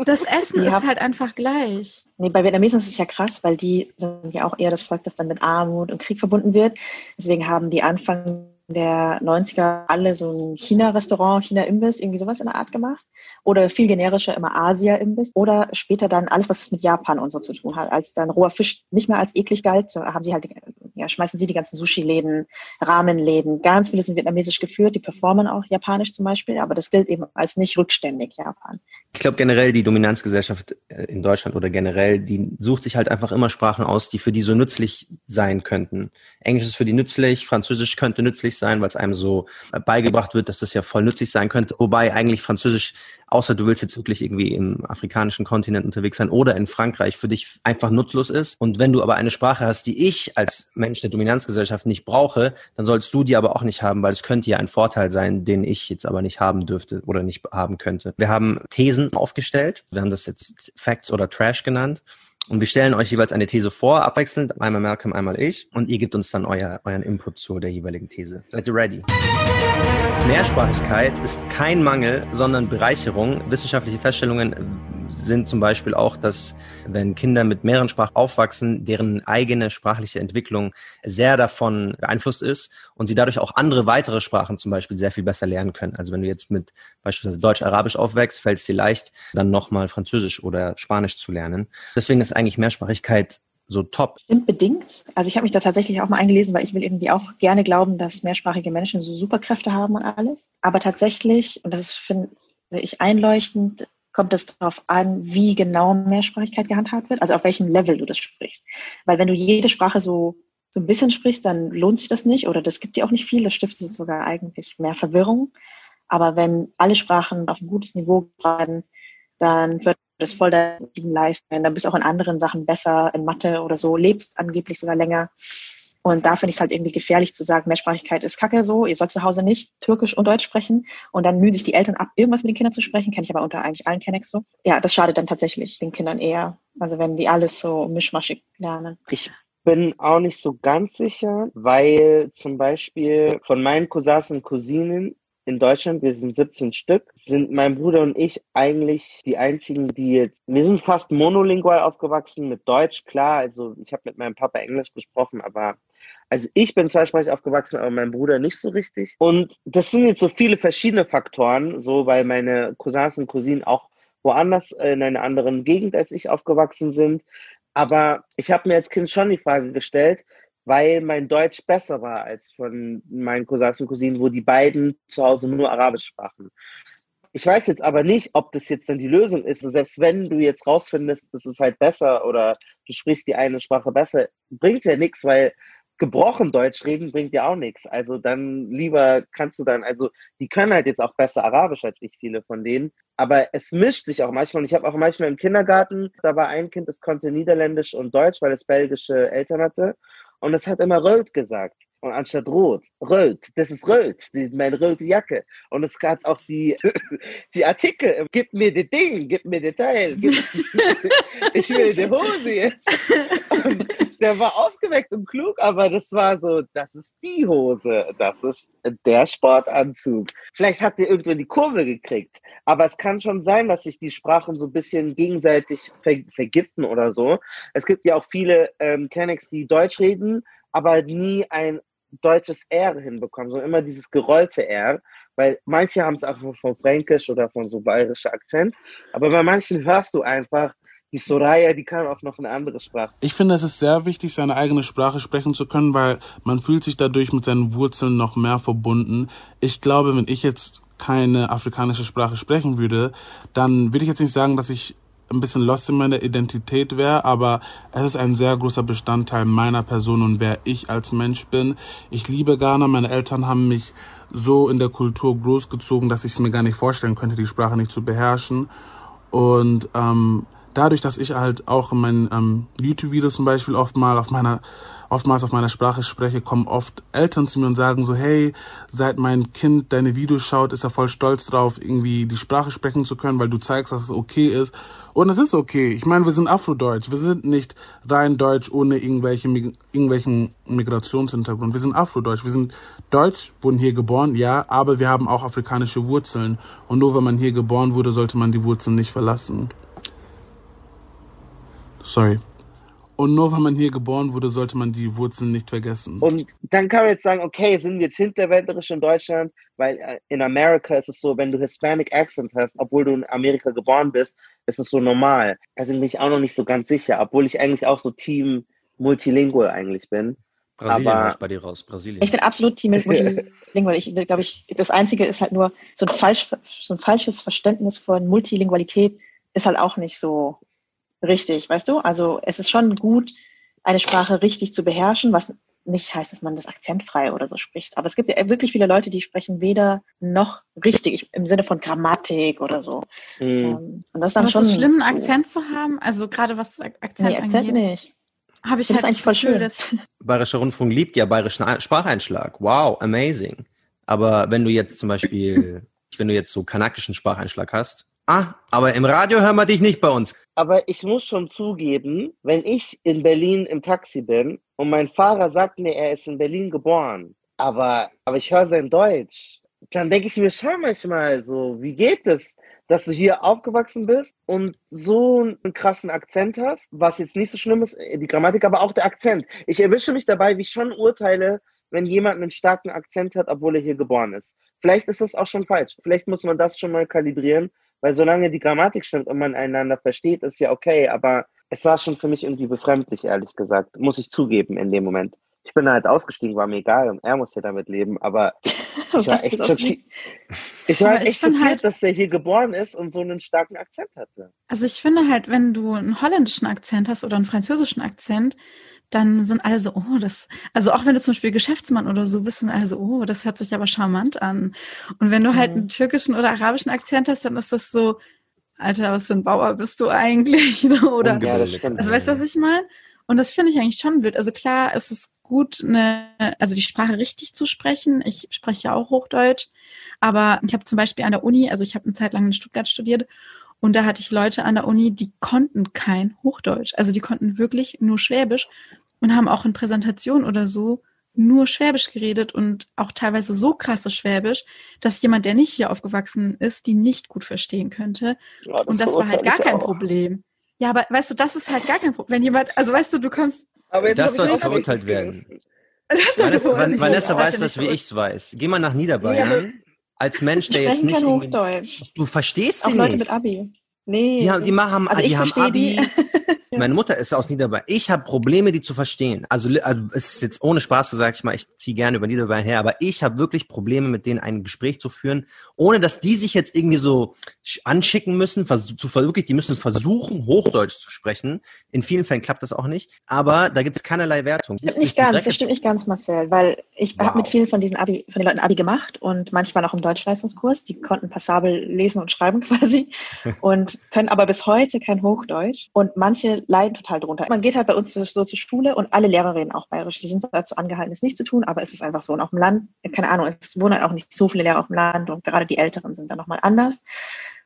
Das Essen ja. ist halt einfach gleich. Nee, bei Vietnamesen ist es ja krass, weil die sind ja auch eher das Volk, das dann mit Armut und Krieg verbunden wird. Deswegen haben die Anfang der 90er alle so ein China-Restaurant, China-Imbiss, irgendwie sowas in der Art gemacht. Oder viel generischer immer Asia-Imbiss. Oder später dann alles, was mit Japan und so zu tun hat. Als dann roher Fisch nicht mehr als eklig galt, haben sie halt, ja, schmeißen sie die ganzen Sushi-Läden, Rahmenläden. Ganz viele sind vietnamesisch geführt, die performen auch japanisch zum Beispiel, aber das gilt eben als nicht rückständig Japan. Ich glaube generell die Dominanzgesellschaft äh, in Deutschland oder generell, die sucht sich halt einfach immer Sprachen aus, die für die so nützlich sein könnten. Englisch ist für die nützlich, Französisch könnte nützlich sein, weil es einem so beigebracht wird, dass das ja voll nützlich sein könnte. Wobei eigentlich Französisch außer du willst jetzt wirklich irgendwie im afrikanischen Kontinent unterwegs sein oder in Frankreich, für dich einfach nutzlos ist. Und wenn du aber eine Sprache hast, die ich als Mensch der Dominanzgesellschaft nicht brauche, dann sollst du die aber auch nicht haben, weil es könnte ja ein Vorteil sein, den ich jetzt aber nicht haben dürfte oder nicht haben könnte. Wir haben Thesen aufgestellt. Wir haben das jetzt Facts oder Trash genannt. Und wir stellen euch jeweils eine These vor, abwechselnd, einmal Malcolm, einmal ich. Und ihr gebt uns dann euer, euren Input zu der jeweiligen These. Seid ihr ready? Mehrsprachigkeit ist kein Mangel, sondern Bereicherung. Wissenschaftliche Feststellungen sind zum Beispiel auch, dass wenn Kinder mit mehreren Sprachen aufwachsen, deren eigene sprachliche Entwicklung sehr davon beeinflusst ist und sie dadurch auch andere weitere Sprachen zum Beispiel sehr viel besser lernen können. Also wenn du jetzt mit beispielsweise Deutsch-Arabisch aufwächst, fällt es dir leicht, dann nochmal Französisch oder Spanisch zu lernen. Deswegen ist eigentlich Mehrsprachigkeit so top. Stimmt bedingt. Also ich habe mich da tatsächlich auch mal eingelesen, weil ich will irgendwie auch gerne glauben, dass mehrsprachige Menschen so Superkräfte haben und alles. Aber tatsächlich, und das finde ich einleuchtend, kommt es darauf an, wie genau Mehrsprachigkeit gehandhabt wird, also auf welchem Level du das sprichst. Weil wenn du jede Sprache so, so ein bisschen sprichst, dann lohnt sich das nicht oder das gibt dir auch nicht viel, das stiftet sogar eigentlich mehr Verwirrung. Aber wenn alle Sprachen auf ein gutes Niveau bleiben, dann wird das voll dein leisten. Dann bist du auch in anderen Sachen besser, in Mathe oder so, lebst angeblich sogar länger. Und da finde ich es halt irgendwie gefährlich zu sagen, Mehrsprachigkeit ist kacke so, ihr sollt zu Hause nicht Türkisch und Deutsch sprechen und dann mühen sich die Eltern ab, irgendwas mit den Kindern zu sprechen, kenne ich aber unter eigentlich allen Kennex so. Ja, das schadet dann tatsächlich den Kindern eher, also wenn die alles so mischmaschig lernen. Ich bin auch nicht so ganz sicher, weil zum Beispiel von meinen Cousins und Cousinen in Deutschland, wir sind 17 Stück, sind mein Bruder und ich eigentlich die einzigen, die jetzt, wir sind fast monolingual aufgewachsen mit Deutsch, klar, also ich habe mit meinem Papa Englisch gesprochen, aber also ich bin zweisprachig aufgewachsen, aber mein Bruder nicht so richtig. Und das sind jetzt so viele verschiedene Faktoren, so weil meine Cousins und Cousinen auch woanders in einer anderen Gegend als ich aufgewachsen sind. Aber ich habe mir als Kind schon die Frage gestellt, weil mein Deutsch besser war als von meinen Cousins und Cousinen, wo die beiden zu Hause nur Arabisch sprachen. Ich weiß jetzt aber nicht, ob das jetzt dann die Lösung ist. selbst wenn du jetzt rausfindest, das ist halt besser oder du sprichst die eine Sprache besser, bringt ja nichts, weil gebrochen Deutsch reden bringt ja auch nichts. Also dann lieber kannst du dann, also die können halt jetzt auch besser Arabisch als ich, viele von denen. Aber es mischt sich auch manchmal. Und ich habe auch manchmal im Kindergarten, da war ein Kind, das konnte Niederländisch und Deutsch, weil es belgische Eltern hatte und es hat immer rot gesagt. Und anstatt rot, rot, das ist rot, die, meine rote Jacke. Und es gab auch die, die Artikel, gib mir das Ding, gib mir das Teil, gib, ich will die Hose jetzt. Und der war aufgeweckt und klug, aber das war so, das ist die Hose, das ist der Sportanzug. Vielleicht hat der irgendwann die Kurve gekriegt, aber es kann schon sein, dass sich die Sprachen so ein bisschen gegenseitig ver vergiften oder so. Es gibt ja auch viele ähm, Kennex, die Deutsch reden, aber nie ein deutsches R hinbekommen, sondern immer dieses gerollte R, weil manche haben es auch von Fränkisch oder von so bayerischer Akzent, aber bei manchen hörst du einfach, die Soraya, die kann auch noch eine andere Sprache. Ich finde, es ist sehr wichtig, seine eigene Sprache sprechen zu können, weil man fühlt sich dadurch mit seinen Wurzeln noch mehr verbunden. Ich glaube, wenn ich jetzt keine afrikanische Sprache sprechen würde, dann würde ich jetzt nicht sagen, dass ich ein bisschen lost in meiner Identität wäre, aber es ist ein sehr großer Bestandteil meiner Person und wer ich als Mensch bin. Ich liebe Ghana, meine Eltern haben mich so in der Kultur großgezogen, dass ich es mir gar nicht vorstellen könnte, die Sprache nicht zu beherrschen. Und ähm, dadurch, dass ich halt auch in meinen ähm, YouTube-Videos zum Beispiel oft mal auf meiner oftmals auf meiner Sprache spreche, kommen oft Eltern zu mir und sagen so, hey, seit mein Kind deine Videos schaut, ist er voll stolz drauf, irgendwie die Sprache sprechen zu können, weil du zeigst, dass es okay ist. Und es ist okay. Ich meine, wir sind Afrodeutsch. Wir sind nicht rein Deutsch ohne irgendwelche, irgendwelchen Migrationshintergrund. Wir sind Afrodeutsch. Wir sind Deutsch, wurden hier geboren, ja, aber wir haben auch afrikanische Wurzeln. Und nur wenn man hier geboren wurde, sollte man die Wurzeln nicht verlassen. Sorry. Und nur weil man hier geboren wurde, sollte man die Wurzeln nicht vergessen. Und dann kann man jetzt sagen, okay, sind wir jetzt hinterwäldlerisch in Deutschland, weil äh, in Amerika ist es so, wenn du Hispanic Accent hast, obwohl du in Amerika geboren bist, ist es so normal. Also bin ich auch noch nicht so ganz sicher, obwohl ich eigentlich auch so Team Multilingual eigentlich bin. Brasilien aber ich bei dir raus, Brasilien. Ich bin absolut Team Multilingual. Ich glaube, ich, das Einzige ist halt nur so ein, falsch, so ein falsches Verständnis von Multilingualität ist halt auch nicht so richtig, weißt du? Also es ist schon gut, eine Sprache richtig zu beherrschen, was nicht heißt, dass man das akzentfrei oder so spricht. Aber es gibt ja wirklich viele Leute, die sprechen weder noch richtig im Sinne von Grammatik oder so. Mhm. Und das ist dann Aber schon. Ist es schlimm, einen Akzent zu haben? Also gerade was Akzent nee, Akzent angeht. nicht. Habe ich das halt ist eigentlich voll schön. Bayerischer Rundfunk liebt ja bayerischen Spracheinschlag. Wow, amazing. Aber wenn du jetzt zum Beispiel, wenn du jetzt so kanakischen Spracheinschlag hast, ah, aber im Radio hören wir dich nicht bei uns. Aber ich muss schon zugeben, wenn ich in Berlin im Taxi bin und mein Fahrer sagt mir, er ist in Berlin geboren, aber, aber ich höre sein Deutsch, dann denke ich mir schon manchmal so, wie geht es? dass du hier aufgewachsen bist und so einen krassen Akzent hast, was jetzt nicht so schlimm ist, die Grammatik, aber auch der Akzent. Ich erwische mich dabei, wie ich schon urteile, wenn jemand einen starken Akzent hat, obwohl er hier geboren ist. Vielleicht ist das auch schon falsch. Vielleicht muss man das schon mal kalibrieren, weil solange die Grammatik stimmt und man einander versteht, ist ja okay, aber es war schon für mich irgendwie befremdlich, ehrlich gesagt. Muss ich zugeben in dem Moment. Ich bin halt ausgestiegen, war mir egal und er muss ja damit leben, aber ich war echt schockiert. Ich war echt schockiert, halt, dass er hier geboren ist und so einen starken Akzent hatte. Also ich finde halt, wenn du einen holländischen Akzent hast oder einen französischen Akzent, dann sind alle so, oh, das, also auch wenn du zum Beispiel Geschäftsmann oder so bist, sind alle so, oh, das hört sich aber charmant an. Und wenn du halt mhm. einen türkischen oder arabischen Akzent hast, dann ist das so, Alter, was für ein Bauer bist du eigentlich? oder, ja, also weißt du, was ich meine? Und das finde ich eigentlich schon wild. Also klar, es ist gut, eine, also die Sprache richtig zu sprechen. Ich spreche ja auch Hochdeutsch, aber ich habe zum Beispiel an der Uni, also ich habe eine Zeit lang in Stuttgart studiert und da hatte ich Leute an der Uni, die konnten kein Hochdeutsch. Also die konnten wirklich nur Schwäbisch und haben auch in Präsentationen oder so nur Schwäbisch geredet und auch teilweise so krasses Schwäbisch, dass jemand, der nicht hier aufgewachsen ist, die nicht gut verstehen könnte. Ja, das und das war halt gar kein auch. Problem. Ja, aber weißt du, das ist halt gar kein Problem. Wenn jemand, also weißt du, du kommst. Aber jetzt das soll verurteilt werden. Vanessa, Vanessa, Vanessa weiß das, wie ich es weiß. Geh mal nach Niederbayern. Ja, als Mensch, der jetzt nicht. Hochdeutsch. Du verstehst sie Auch Leute nicht. mit Abi. Nee. Die, haben, die machen, also die haben Abi. Die. Meine Mutter ist aus Niederbayern. Ich habe Probleme, die zu verstehen. Also, also es ist jetzt ohne Spaß, so sage ich mal, ich ziehe gerne über Niederbayern her, aber ich habe wirklich Probleme, mit denen ein Gespräch zu führen, ohne dass die sich jetzt irgendwie so anschicken müssen, zu, wirklich, die müssen versuchen, Hochdeutsch zu sprechen. In vielen Fällen klappt das auch nicht, aber da gibt es keinerlei Wertung. Das stimmt nicht ganz, das stimmt nicht ganz, Marcel, weil ich wow. habe mit vielen von diesen Abi, von den Leuten Abi gemacht und manchmal auch im Deutschleistungskurs. Die konnten passabel lesen und schreiben quasi und können aber bis heute kein Hochdeutsch und manche leiden total drunter. Man geht halt bei uns so, zur Schule und alle Lehrer reden auch bayerisch. Sie sind dazu angehalten, es nicht zu tun, aber es ist einfach so. Und auf dem Land, keine Ahnung, es wohnen halt auch nicht so viele Lehrer auf dem Land und gerade die Älteren sind dann nochmal anders.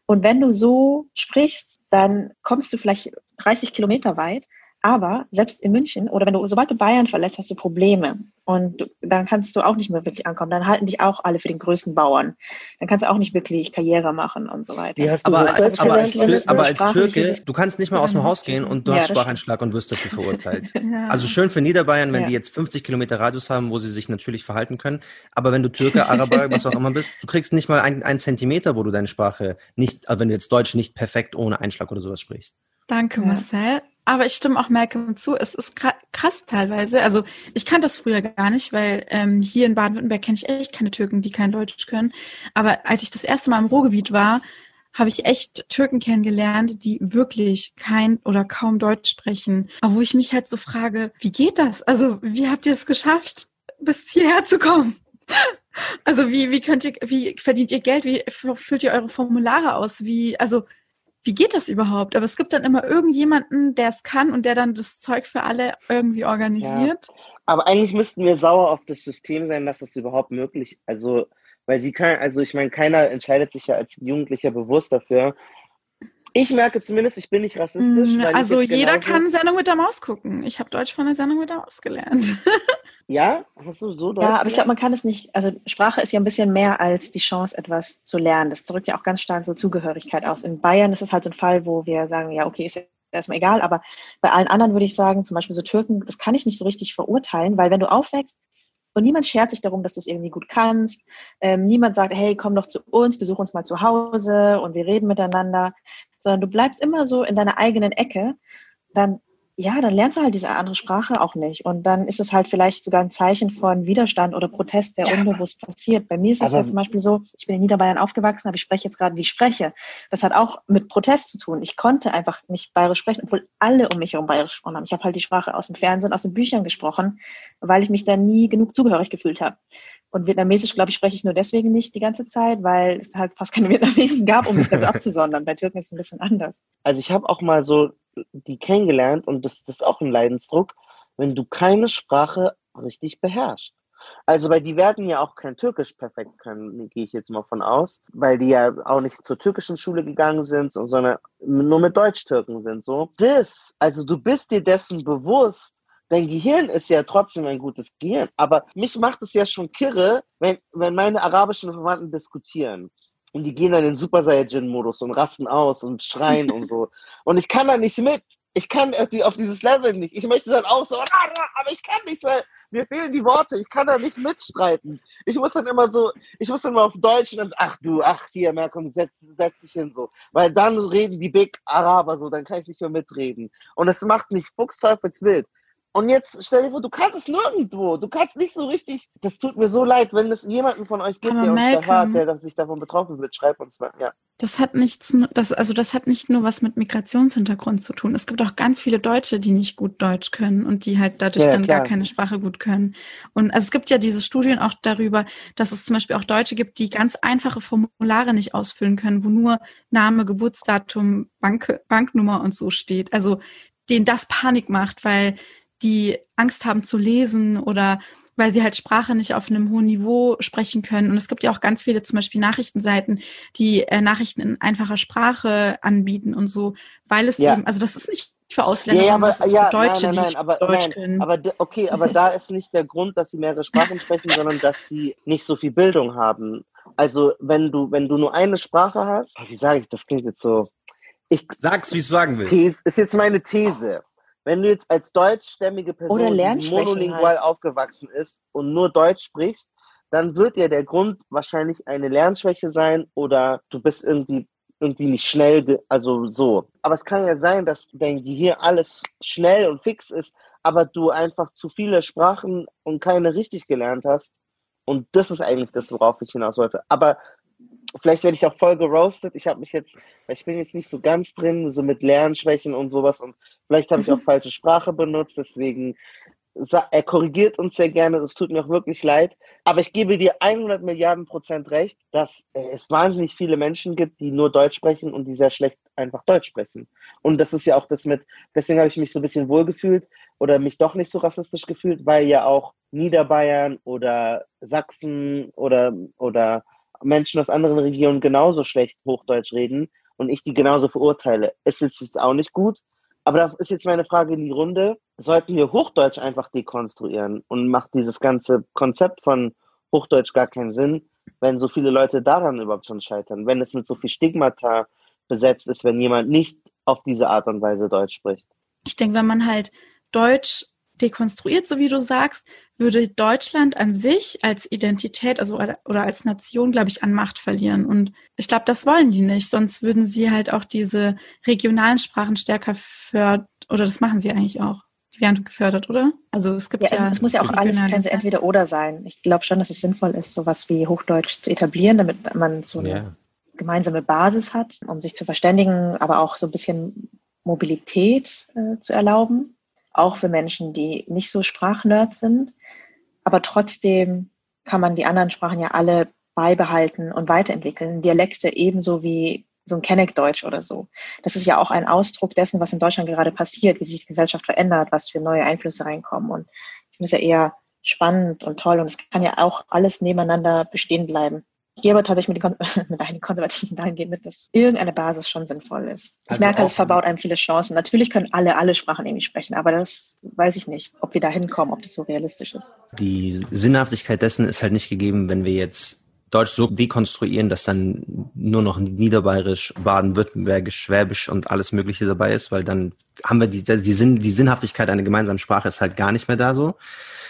Und wenn du so sprichst, dann kommst du vielleicht 30 Kilometer weit, aber selbst in München oder wenn du, sobald du Bayern verlässt, hast du Probleme. Und du, dann kannst du auch nicht mehr wirklich ankommen. Dann halten dich auch alle für den größten Bauern. Dann kannst du auch nicht wirklich Karriere machen und so weiter. aber, als, aber, als, Tür, aber als Türke, du kannst nicht mal aus dem Haus gehen und du ja, hast Spracheinschlag und wirst dafür verurteilt. ja. Also schön für Niederbayern, wenn ja. die jetzt 50 Kilometer Radius haben, wo sie sich natürlich verhalten können. Aber wenn du Türke, Araber, was auch immer bist, du kriegst nicht mal einen Zentimeter, wo du deine Sprache nicht, also wenn du jetzt Deutsch nicht perfekt ohne Einschlag oder sowas sprichst. Danke, Marcel. Aber ich stimme auch Malcolm zu. Es ist krass teilweise. Also ich kannte das früher gar nicht, weil ähm, hier in Baden-Württemberg kenne ich echt keine Türken, die kein Deutsch können. Aber als ich das erste Mal im Ruhrgebiet war, habe ich echt Türken kennengelernt, die wirklich kein oder kaum Deutsch sprechen. Aber wo ich mich halt so frage, wie geht das? Also wie habt ihr es geschafft, bis hierher zu kommen? Also wie, wie könnt ihr, wie verdient ihr Geld? Wie füllt ihr eure Formulare aus? Wie, also wie geht das überhaupt? Aber es gibt dann immer irgendjemanden, der es kann und der dann das Zeug für alle irgendwie organisiert. Ja. Aber eigentlich müssten wir sauer auf das System sein, dass das überhaupt möglich, also weil sie kann, also ich meine, keiner entscheidet sich ja als Jugendlicher bewusst dafür. Ich merke zumindest, ich bin nicht rassistisch. Also jeder kann Sendung mit der Maus gucken. Ich habe Deutsch von der Sendung mit der Maus gelernt. Ja, hast du so Deutsch? Ja, aber ich glaube, man kann es nicht, also Sprache ist ja ein bisschen mehr als die Chance, etwas zu lernen. Das drückt ja auch ganz stark so Zugehörigkeit aus. In Bayern ist es halt so ein Fall, wo wir sagen, ja, okay, ist erstmal egal, aber bei allen anderen würde ich sagen, zum Beispiel so Türken, das kann ich nicht so richtig verurteilen, weil wenn du aufwächst und niemand schert sich darum, dass du es irgendwie gut kannst, ähm, niemand sagt, hey, komm doch zu uns, besuch uns mal zu Hause und wir reden miteinander, sondern du bleibst immer so in deiner eigenen Ecke, dann ja, dann lernst du halt diese andere Sprache auch nicht. Und dann ist es halt vielleicht sogar ein Zeichen von Widerstand oder Protest, der ja. unbewusst passiert. Bei mir ist es ja zum Beispiel so, ich bin in Niederbayern aufgewachsen, aber ich spreche jetzt gerade, wie ich spreche. Das hat auch mit Protest zu tun. Ich konnte einfach nicht bayerisch sprechen, obwohl alle um mich herum bayerisch gesprochen haben. Ich habe halt die Sprache aus dem Fernsehen, aus den Büchern gesprochen, weil ich mich da nie genug zugehörig gefühlt habe. Und Vietnamesisch, glaube ich, spreche ich nur deswegen nicht die ganze Zeit, weil es halt fast keine Vietnamesen gab, um mich das abzusondern. Bei Türken ist es ein bisschen anders. Also ich habe auch mal so die kennengelernt und das, das ist auch ein Leidensdruck, wenn du keine Sprache richtig beherrschst. Also, weil die werden ja auch kein Türkisch perfekt können, gehe ich jetzt mal von aus, weil die ja auch nicht zur türkischen Schule gegangen sind, sondern nur mit Deutsch-Türken sind, so. Das, also du bist dir dessen bewusst, dein Gehirn ist ja trotzdem ein gutes Gehirn, aber mich macht es ja schon kirre, wenn, wenn meine arabischen Verwandten diskutieren. Und die gehen dann in Super Saiyajin-Modus und rasten aus und schreien und so. Und ich kann da nicht mit. Ich kann auf dieses Level nicht. Ich möchte dann auch so, aber ich kann nicht, weil mir fehlen die Worte. Ich kann da nicht mitstreiten. Ich muss dann immer so, ich muss dann mal auf Deutsch und dann, ach du, ach hier, Merkum, setz, setz dich hin so. Weil dann reden die Big Araber so, dann kann ich nicht mehr mitreden. Und das macht mich fuchsteufelswild. Und jetzt stell dir vor, du kannst es nirgendwo. Du kannst nicht so richtig. Das tut mir so leid, wenn es jemanden von euch gibt, Aber der Malcolm, uns da hat, der sich davon betroffen wird. Schreib uns mal. Ja. Das hat nichts, das, also das hat nicht nur was mit Migrationshintergrund zu tun. Es gibt auch ganz viele Deutsche, die nicht gut Deutsch können und die halt dadurch ja, dann klar. gar keine Sprache gut können. Und also es gibt ja diese Studien auch darüber, dass es zum Beispiel auch Deutsche gibt, die ganz einfache Formulare nicht ausfüllen können, wo nur Name, Geburtsdatum, Bank, Banknummer und so steht. Also denen das Panik macht, weil die Angst haben zu lesen oder weil sie halt Sprache nicht auf einem hohen Niveau sprechen können. Und es gibt ja auch ganz viele zum Beispiel Nachrichtenseiten, die äh, Nachrichten in einfacher Sprache anbieten und so, weil es ja. eben, also das ist nicht für Ausländer, ja, ja, aber, das ist ja, für Deutsche, nein, nein, nein, die aber, Deutsch nein, können. Aber okay, aber da ist nicht der Grund, dass sie mehrere Sprachen sprechen, sondern dass sie nicht so viel Bildung haben. Also wenn du, wenn du nur eine Sprache hast, wie sage ich, das klingt jetzt so. Ich, Sag's, wie du sagen willst. These, ist jetzt meine These. Wenn du jetzt als deutschstämmige Person die monolingual halt. aufgewachsen ist und nur Deutsch sprichst, dann wird ja der Grund wahrscheinlich eine Lernschwäche sein oder du bist irgendwie irgendwie nicht schnell, also so. Aber es kann ja sein, dass dein Gehirn alles schnell und fix ist, aber du einfach zu viele Sprachen und keine richtig gelernt hast. Und das ist eigentlich das, worauf ich hinaus wollte. Aber vielleicht werde ich auch voll geroastet. Ich habe mich jetzt, ich bin jetzt nicht so ganz drin, so mit Lernschwächen und sowas und vielleicht habe ich auch falsche Sprache benutzt, deswegen er korrigiert uns sehr gerne, es tut mir auch wirklich leid, aber ich gebe dir 100 Milliarden Prozent recht, dass es wahnsinnig viele Menschen gibt, die nur Deutsch sprechen und die sehr schlecht einfach Deutsch sprechen. Und das ist ja auch das mit, deswegen habe ich mich so ein bisschen wohlgefühlt oder mich doch nicht so rassistisch gefühlt, weil ja auch Niederbayern oder Sachsen oder, oder Menschen aus anderen Regionen genauso schlecht Hochdeutsch reden und ich die genauso verurteile. Es ist jetzt auch nicht gut, aber da ist jetzt meine Frage in die Runde. Sollten wir Hochdeutsch einfach dekonstruieren und macht dieses ganze Konzept von Hochdeutsch gar keinen Sinn, wenn so viele Leute daran überhaupt schon scheitern, wenn es mit so viel Stigmata besetzt ist, wenn jemand nicht auf diese Art und Weise Deutsch spricht? Ich denke, wenn man halt Deutsch dekonstruiert, so wie du sagst, würde Deutschland an sich als Identität, also oder als Nation, glaube ich, an Macht verlieren. Und ich glaube, das wollen die nicht. Sonst würden sie halt auch diese regionalen Sprachen stärker fördern. Oder das machen sie eigentlich auch. Die werden gefördert, oder? Also es gibt ja. ja es muss ja auch alles kein entweder oder sein. Ich glaube schon, dass es sinnvoll ist, sowas wie Hochdeutsch zu etablieren, damit man so eine ja. gemeinsame Basis hat, um sich zu verständigen, aber auch so ein bisschen Mobilität äh, zu erlauben auch für Menschen, die nicht so Sprachnerds sind. Aber trotzdem kann man die anderen Sprachen ja alle beibehalten und weiterentwickeln. Dialekte ebenso wie so ein Kenneck-Deutsch oder so. Das ist ja auch ein Ausdruck dessen, was in Deutschland gerade passiert, wie sich die Gesellschaft verändert, was für neue Einflüsse reinkommen. Und ich finde es ja eher spannend und toll und es kann ja auch alles nebeneinander bestehen bleiben. Ich gehe aber tatsächlich mit, den, mit einigen Konservativen dahingehend mit, dass irgendeine Basis schon sinnvoll ist. Ich also merke, es verbaut einem viele Chancen. Natürlich können alle alle Sprachen irgendwie sprechen, aber das weiß ich nicht, ob wir da hinkommen, ob das so realistisch ist. Die Sinnhaftigkeit dessen ist halt nicht gegeben, wenn wir jetzt Deutsch so dekonstruieren, dass dann nur noch Niederbayerisch, Baden-Württembergisch, Schwäbisch und alles Mögliche dabei ist, weil dann haben wir die, die, Sinn, die Sinnhaftigkeit einer gemeinsamen Sprache ist halt gar nicht mehr da so.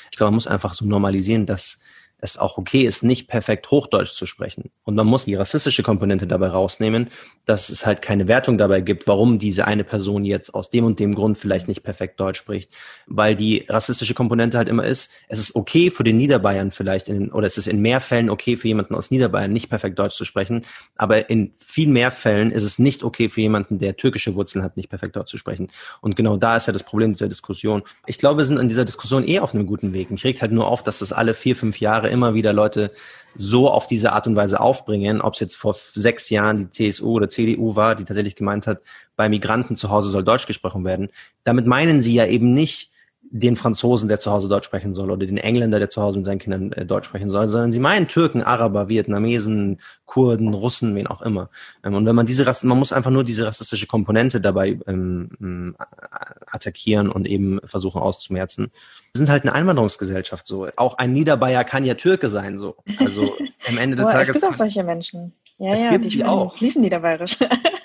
Ich glaube, man muss einfach so normalisieren, dass es auch okay ist, nicht perfekt Hochdeutsch zu sprechen. Und man muss die rassistische Komponente dabei rausnehmen, dass es halt keine Wertung dabei gibt, warum diese eine Person jetzt aus dem und dem Grund vielleicht nicht perfekt Deutsch spricht. Weil die rassistische Komponente halt immer ist, es ist okay für den Niederbayern vielleicht, in, oder es ist in mehr Fällen okay für jemanden aus Niederbayern nicht perfekt Deutsch zu sprechen, aber in viel mehr Fällen ist es nicht okay für jemanden, der türkische Wurzeln hat, nicht perfekt Deutsch zu sprechen. Und genau da ist ja das Problem dieser Diskussion. Ich glaube, wir sind in dieser Diskussion eh auf einem guten Weg. Mich regt halt nur auf, dass das alle vier, fünf Jahre Jahre immer wieder Leute so auf diese Art und Weise aufbringen, ob es jetzt vor sechs Jahren die CSU oder CDU war, die tatsächlich gemeint hat, bei Migranten zu Hause soll Deutsch gesprochen werden. Damit meinen sie ja eben nicht, den Franzosen, der zu Hause Deutsch sprechen soll, oder den Engländer, der zu Hause mit seinen Kindern äh, Deutsch sprechen soll, sondern sie meinen Türken, Araber, Vietnamesen, Kurden, Russen, wen auch immer. Ähm, und wenn man diese Rass man muss einfach nur diese rassistische Komponente dabei ähm, attackieren und eben versuchen auszumerzen. Wir sind halt eine Einwanderungsgesellschaft so. Auch ein Niederbayer kann ja Türke sein so. Also am Ende des Boah, Tages. Es gibt auch solche Menschen. Ja, es ja, gibt die, die auch. fließen niederbayerisch.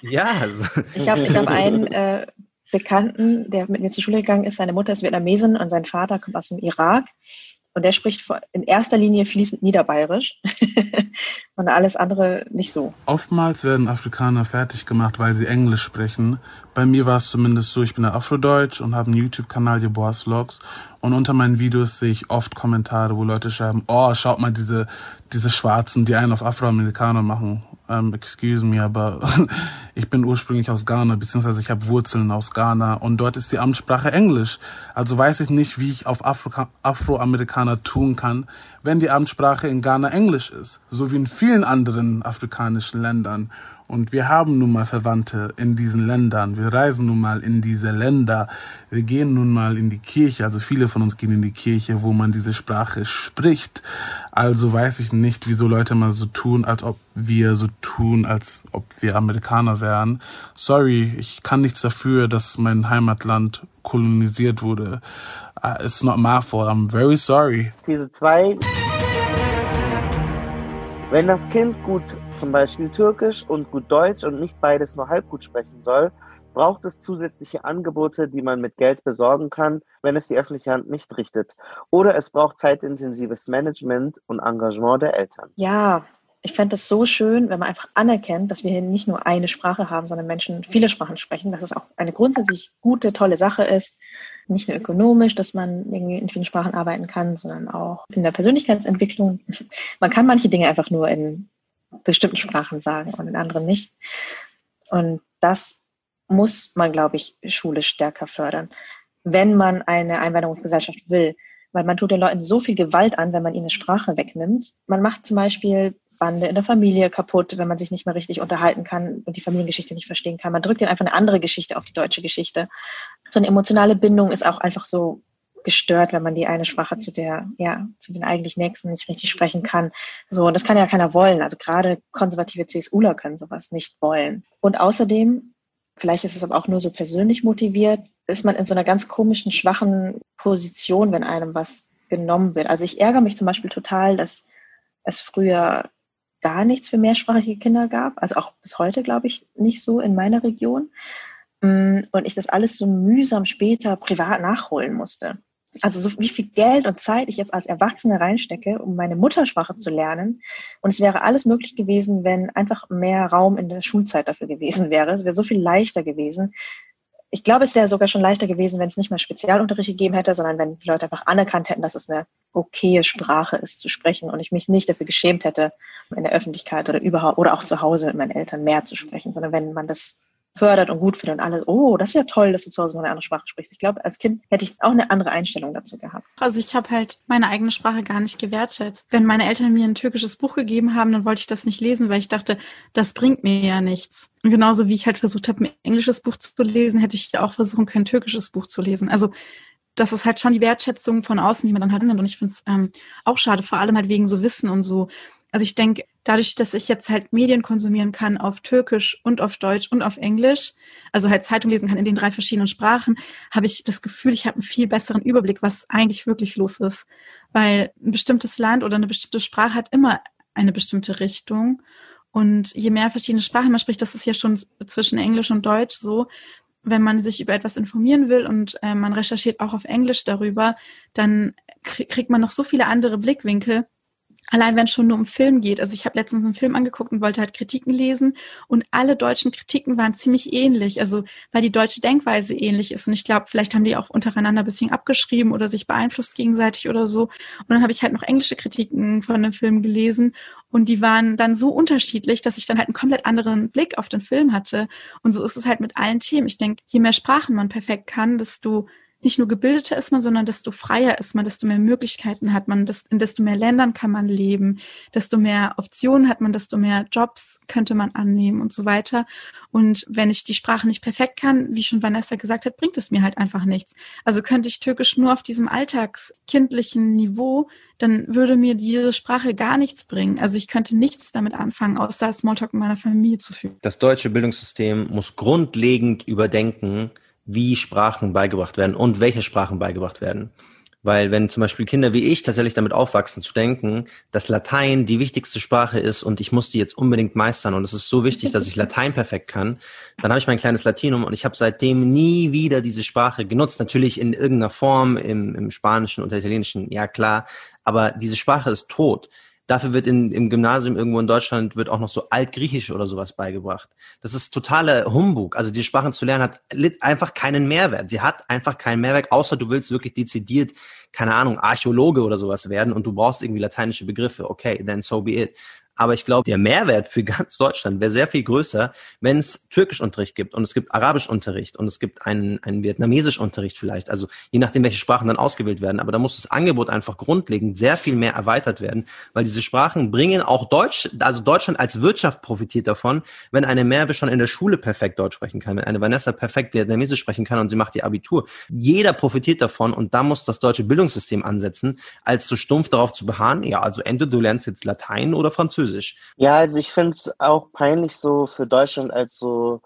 Ja. Also. Ich habe ich hab einen äh, Bekannten, der mit mir zur Schule gegangen ist. Seine Mutter ist Vietnamesin und sein Vater kommt aus dem Irak. Und der spricht in erster Linie fließend Niederbayerisch und alles andere nicht so. Oftmals werden Afrikaner fertig gemacht, weil sie Englisch sprechen. Bei mir war es zumindest so, ich bin Afrodeutsch und habe einen YouTube-Kanal, Boas Vlogs. Und unter meinen Videos sehe ich oft Kommentare, wo Leute schreiben, oh, schaut mal diese, diese Schwarzen, die einen auf Afroamerikaner machen ähm, excuse me, aber ich bin ursprünglich aus Ghana, beziehungsweise ich habe Wurzeln aus Ghana und dort ist die Amtssprache Englisch. Also weiß ich nicht, wie ich auf Afro Afroamerikaner tun kann, wenn die Amtssprache in Ghana Englisch ist, so wie in vielen anderen afrikanischen Ländern. Und wir haben nun mal Verwandte in diesen Ländern. Wir reisen nun mal in diese Länder. Wir gehen nun mal in die Kirche. Also viele von uns gehen in die Kirche, wo man diese Sprache spricht. Also weiß ich nicht, wieso Leute mal so tun, als ob wir so tun, als ob wir Amerikaner wären. Sorry, ich kann nichts dafür, dass mein Heimatland kolonisiert wurde. Uh, it's not my fault. I'm very sorry. Diese zwei wenn das Kind gut zum Beispiel Türkisch und gut Deutsch und nicht beides nur halb gut sprechen soll, braucht es zusätzliche Angebote, die man mit Geld besorgen kann, wenn es die öffentliche Hand nicht richtet. Oder es braucht zeitintensives Management und Engagement der Eltern. Ja, ich fände es so schön, wenn man einfach anerkennt, dass wir hier nicht nur eine Sprache haben, sondern Menschen viele Sprachen sprechen, dass es auch eine grundsätzlich gute, tolle Sache ist. Nicht nur ökonomisch, dass man irgendwie in vielen Sprachen arbeiten kann, sondern auch in der Persönlichkeitsentwicklung. Man kann manche Dinge einfach nur in bestimmten Sprachen sagen und in anderen nicht. Und das muss man, glaube ich, Schule stärker fördern, wenn man eine Einwanderungsgesellschaft will. Weil man tut den Leuten so viel Gewalt an, wenn man ihnen eine Sprache wegnimmt. Man macht zum Beispiel Bande in der Familie kaputt, wenn man sich nicht mehr richtig unterhalten kann und die Familiengeschichte nicht verstehen kann. Man drückt ihnen einfach eine andere Geschichte auf die deutsche Geschichte. So eine emotionale Bindung ist auch einfach so gestört, wenn man die eine Sprache zu der, ja, zu den eigentlich Nächsten nicht richtig sprechen kann. So, und das kann ja keiner wollen. Also gerade konservative CSUler können sowas nicht wollen. Und außerdem, vielleicht ist es aber auch nur so persönlich motiviert, ist man in so einer ganz komischen, schwachen Position, wenn einem was genommen wird. Also ich ärgere mich zum Beispiel total, dass es früher gar nichts für mehrsprachige Kinder gab. Also auch bis heute, glaube ich, nicht so in meiner Region. Mm, und ich das alles so mühsam später privat nachholen musste. Also so wie viel Geld und Zeit ich jetzt als Erwachsene reinstecke, um meine Muttersprache zu lernen. Und es wäre alles möglich gewesen, wenn einfach mehr Raum in der Schulzeit dafür gewesen wäre. Es wäre so viel leichter gewesen, ich glaube, es wäre sogar schon leichter gewesen, wenn es nicht mehr Spezialunterricht gegeben hätte, sondern wenn die Leute einfach anerkannt hätten, dass es eine okaye Sprache ist zu sprechen und ich mich nicht dafür geschämt hätte, in der Öffentlichkeit oder überhaupt oder auch zu Hause mit meinen Eltern mehr zu sprechen, sondern wenn man das fördert und gut findet und alles, oh, das ist ja toll, dass du zu Hause noch eine andere Sprache sprichst. Ich glaube, als Kind hätte ich auch eine andere Einstellung dazu gehabt. Also ich habe halt meine eigene Sprache gar nicht gewertschätzt. Wenn meine Eltern mir ein türkisches Buch gegeben haben, dann wollte ich das nicht lesen, weil ich dachte, das bringt mir ja nichts. Und genauso wie ich halt versucht habe, ein englisches Buch zu lesen, hätte ich auch versuchen können, ein türkisches Buch zu lesen. Also das ist halt schon die Wertschätzung von außen, die man dann halt nimmt. Und ich finde es ähm, auch schade, vor allem halt wegen so Wissen und so. Also ich denke, dadurch, dass ich jetzt halt Medien konsumieren kann auf Türkisch und auf Deutsch und auf Englisch, also halt Zeitung lesen kann in den drei verschiedenen Sprachen, habe ich das Gefühl, ich habe einen viel besseren Überblick, was eigentlich wirklich los ist. Weil ein bestimmtes Land oder eine bestimmte Sprache hat immer eine bestimmte Richtung. Und je mehr verschiedene Sprachen man spricht, das ist ja schon zwischen Englisch und Deutsch so, wenn man sich über etwas informieren will und äh, man recherchiert auch auf Englisch darüber, dann kriegt man noch so viele andere Blickwinkel, Allein wenn es schon nur um Film geht. Also ich habe letztens einen Film angeguckt und wollte halt Kritiken lesen und alle deutschen Kritiken waren ziemlich ähnlich. Also weil die deutsche Denkweise ähnlich ist. Und ich glaube, vielleicht haben die auch untereinander ein bisschen abgeschrieben oder sich beeinflusst gegenseitig oder so. Und dann habe ich halt noch englische Kritiken von dem Film gelesen und die waren dann so unterschiedlich, dass ich dann halt einen komplett anderen Blick auf den Film hatte. Und so ist es halt mit allen Themen. Ich denke, je mehr Sprachen man perfekt kann, desto nicht nur gebildeter ist man, sondern desto freier ist man, desto mehr Möglichkeiten hat man, in desto mehr Ländern kann man leben, desto mehr Optionen hat man, desto mehr Jobs könnte man annehmen und so weiter. Und wenn ich die Sprache nicht perfekt kann, wie schon Vanessa gesagt hat, bringt es mir halt einfach nichts. Also könnte ich Türkisch nur auf diesem alltagskindlichen Niveau, dann würde mir diese Sprache gar nichts bringen. Also ich könnte nichts damit anfangen, außer Smalltalk in meiner Familie zu führen. Das deutsche Bildungssystem muss grundlegend überdenken, wie Sprachen beigebracht werden und welche Sprachen beigebracht werden. Weil wenn zum Beispiel Kinder wie ich tatsächlich damit aufwachsen zu denken, dass Latein die wichtigste Sprache ist und ich muss die jetzt unbedingt meistern und es ist so wichtig, dass ich Latein perfekt kann, dann habe ich mein kleines Latinum und ich habe seitdem nie wieder diese Sprache genutzt. Natürlich in irgendeiner Form im, im Spanischen oder Italienischen, ja klar, aber diese Sprache ist tot. Dafür wird in, im Gymnasium irgendwo in Deutschland wird auch noch so Altgriechisch oder sowas beigebracht. Das ist totaler Humbug. Also die Sprachen zu lernen hat einfach keinen Mehrwert. Sie hat einfach keinen Mehrwert, außer du willst wirklich dezidiert, keine Ahnung, Archäologe oder sowas werden und du brauchst irgendwie lateinische Begriffe. Okay, then so be it. Aber ich glaube, der Mehrwert für ganz Deutschland wäre sehr viel größer, wenn es Türkischunterricht gibt und es gibt Arabischunterricht und es gibt einen, einen Vietnamesischunterricht vielleicht. Also je nachdem, welche Sprachen dann ausgewählt werden. Aber da muss das Angebot einfach grundlegend sehr viel mehr erweitert werden, weil diese Sprachen bringen auch Deutsch, also Deutschland als Wirtschaft profitiert davon, wenn eine Merve schon in der Schule perfekt Deutsch sprechen kann, wenn eine Vanessa perfekt Vietnamesisch sprechen kann und sie macht ihr Abitur. Jeder profitiert davon und da muss das deutsche Bildungssystem ansetzen, als so stumpf darauf zu beharren, ja, also entweder du lernst jetzt Latein oder Französisch. Französisch. Ja, also ich finde es auch peinlich so für Deutschland als so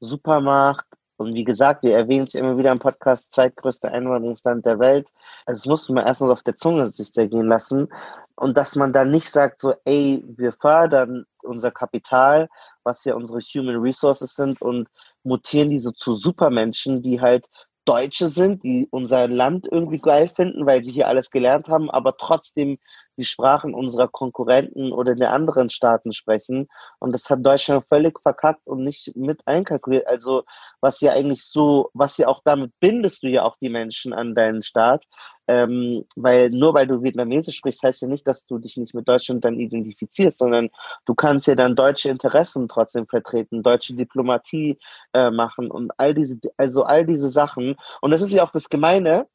Supermacht. Und wie gesagt, wir erwähnen es immer wieder im Podcast, zweitgrößte Einwanderungsland der Welt. Also es musste man erstmal auf der Zunge sich gehen lassen. Und dass man dann nicht sagt so, ey, wir fördern unser Kapital, was ja unsere Human Resources sind und mutieren die so zu Supermenschen, die halt Deutsche sind, die unser Land irgendwie geil finden, weil sie hier alles gelernt haben, aber trotzdem die Sprachen unserer Konkurrenten oder der anderen Staaten sprechen. Und das hat Deutschland völlig verkackt und nicht mit einkalkuliert. Also was ja eigentlich so, was ja auch damit bindest du ja auch die Menschen an deinen Staat. Ähm, weil nur weil du Vietnamesisch sprichst, heißt ja nicht, dass du dich nicht mit Deutschland dann identifizierst, sondern du kannst ja dann deutsche Interessen trotzdem vertreten, deutsche Diplomatie äh, machen und all diese, also all diese Sachen. Und das ist ja auch das Gemeine,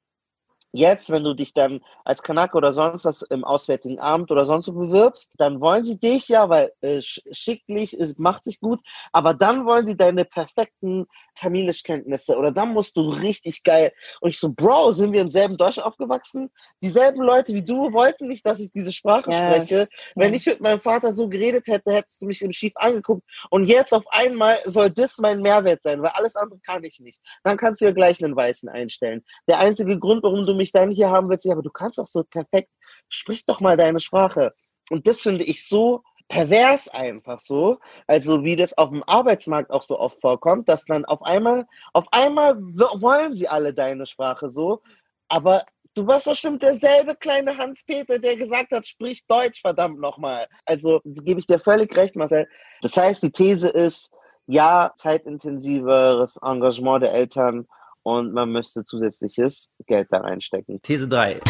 Jetzt, wenn du dich dann als Kanake oder sonst was im Auswärtigen Amt oder sonst wo bewirbst, dann wollen sie dich ja, weil äh, schicklich ist, macht sich gut, aber dann wollen sie deine perfekten Tamilisch-Kenntnisse oder dann musst du richtig geil. Und ich so, Bro, sind wir im selben Deutschland aufgewachsen? Dieselben Leute wie du wollten nicht, dass ich diese Sprache yes. spreche. Wenn ich mit meinem Vater so geredet hätte, hättest du mich im Schief angeguckt. Und jetzt auf einmal soll das mein Mehrwert sein, weil alles andere kann ich nicht. Dann kannst du ja gleich einen Weißen einstellen. Der einzige Grund, warum du mich mich dann hier haben willst, ja, aber du kannst doch so perfekt, sprich doch mal deine Sprache. Und das finde ich so pervers einfach so, also wie das auf dem Arbeitsmarkt auch so oft vorkommt, dass dann auf einmal, auf einmal wollen sie alle deine Sprache so, aber du warst bestimmt derselbe kleine Hans-Peter, der gesagt hat, sprich Deutsch, verdammt nochmal. Also gebe ich dir völlig recht, Marcel. Das heißt, die These ist, ja, zeitintensiveres Engagement der Eltern und man müsste zusätzliches Geld da reinstecken. These 3.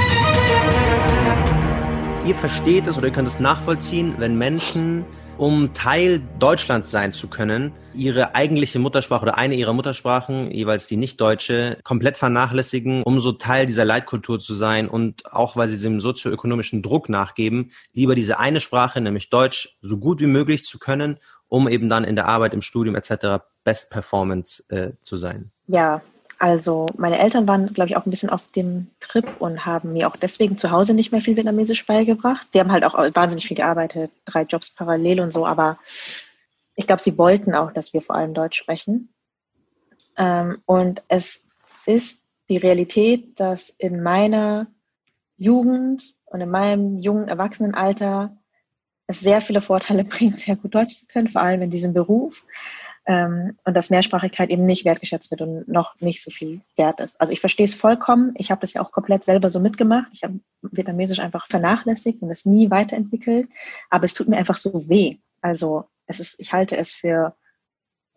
Ihr versteht es oder ihr könnt es nachvollziehen, wenn Menschen, um Teil Deutschlands sein zu können, ihre eigentliche Muttersprache oder eine ihrer Muttersprachen, jeweils die nicht deutsche, komplett vernachlässigen, um so Teil dieser Leitkultur zu sein und auch weil sie dem sozioökonomischen Druck nachgeben, lieber diese eine Sprache, nämlich Deutsch, so gut wie möglich zu können, um eben dann in der Arbeit, im Studium etc. Best Performance äh, zu sein. Ja, also meine Eltern waren, glaube ich, auch ein bisschen auf dem Trip und haben mir auch deswegen zu Hause nicht mehr viel Vietnamesisch beigebracht. Die haben halt auch wahnsinnig viel gearbeitet, drei Jobs parallel und so, aber ich glaube, sie wollten auch, dass wir vor allem Deutsch sprechen. Ähm, und es ist die Realität, dass in meiner Jugend und in meinem jungen Erwachsenenalter es sehr viele Vorteile bringt, sehr gut Deutsch zu können, vor allem in diesem Beruf. Ähm, und dass Mehrsprachigkeit eben nicht wertgeschätzt wird und noch nicht so viel wert ist. Also ich verstehe es vollkommen. Ich habe das ja auch komplett selber so mitgemacht. Ich habe Vietnamesisch einfach vernachlässigt und es nie weiterentwickelt. Aber es tut mir einfach so weh. Also es ist, ich halte es für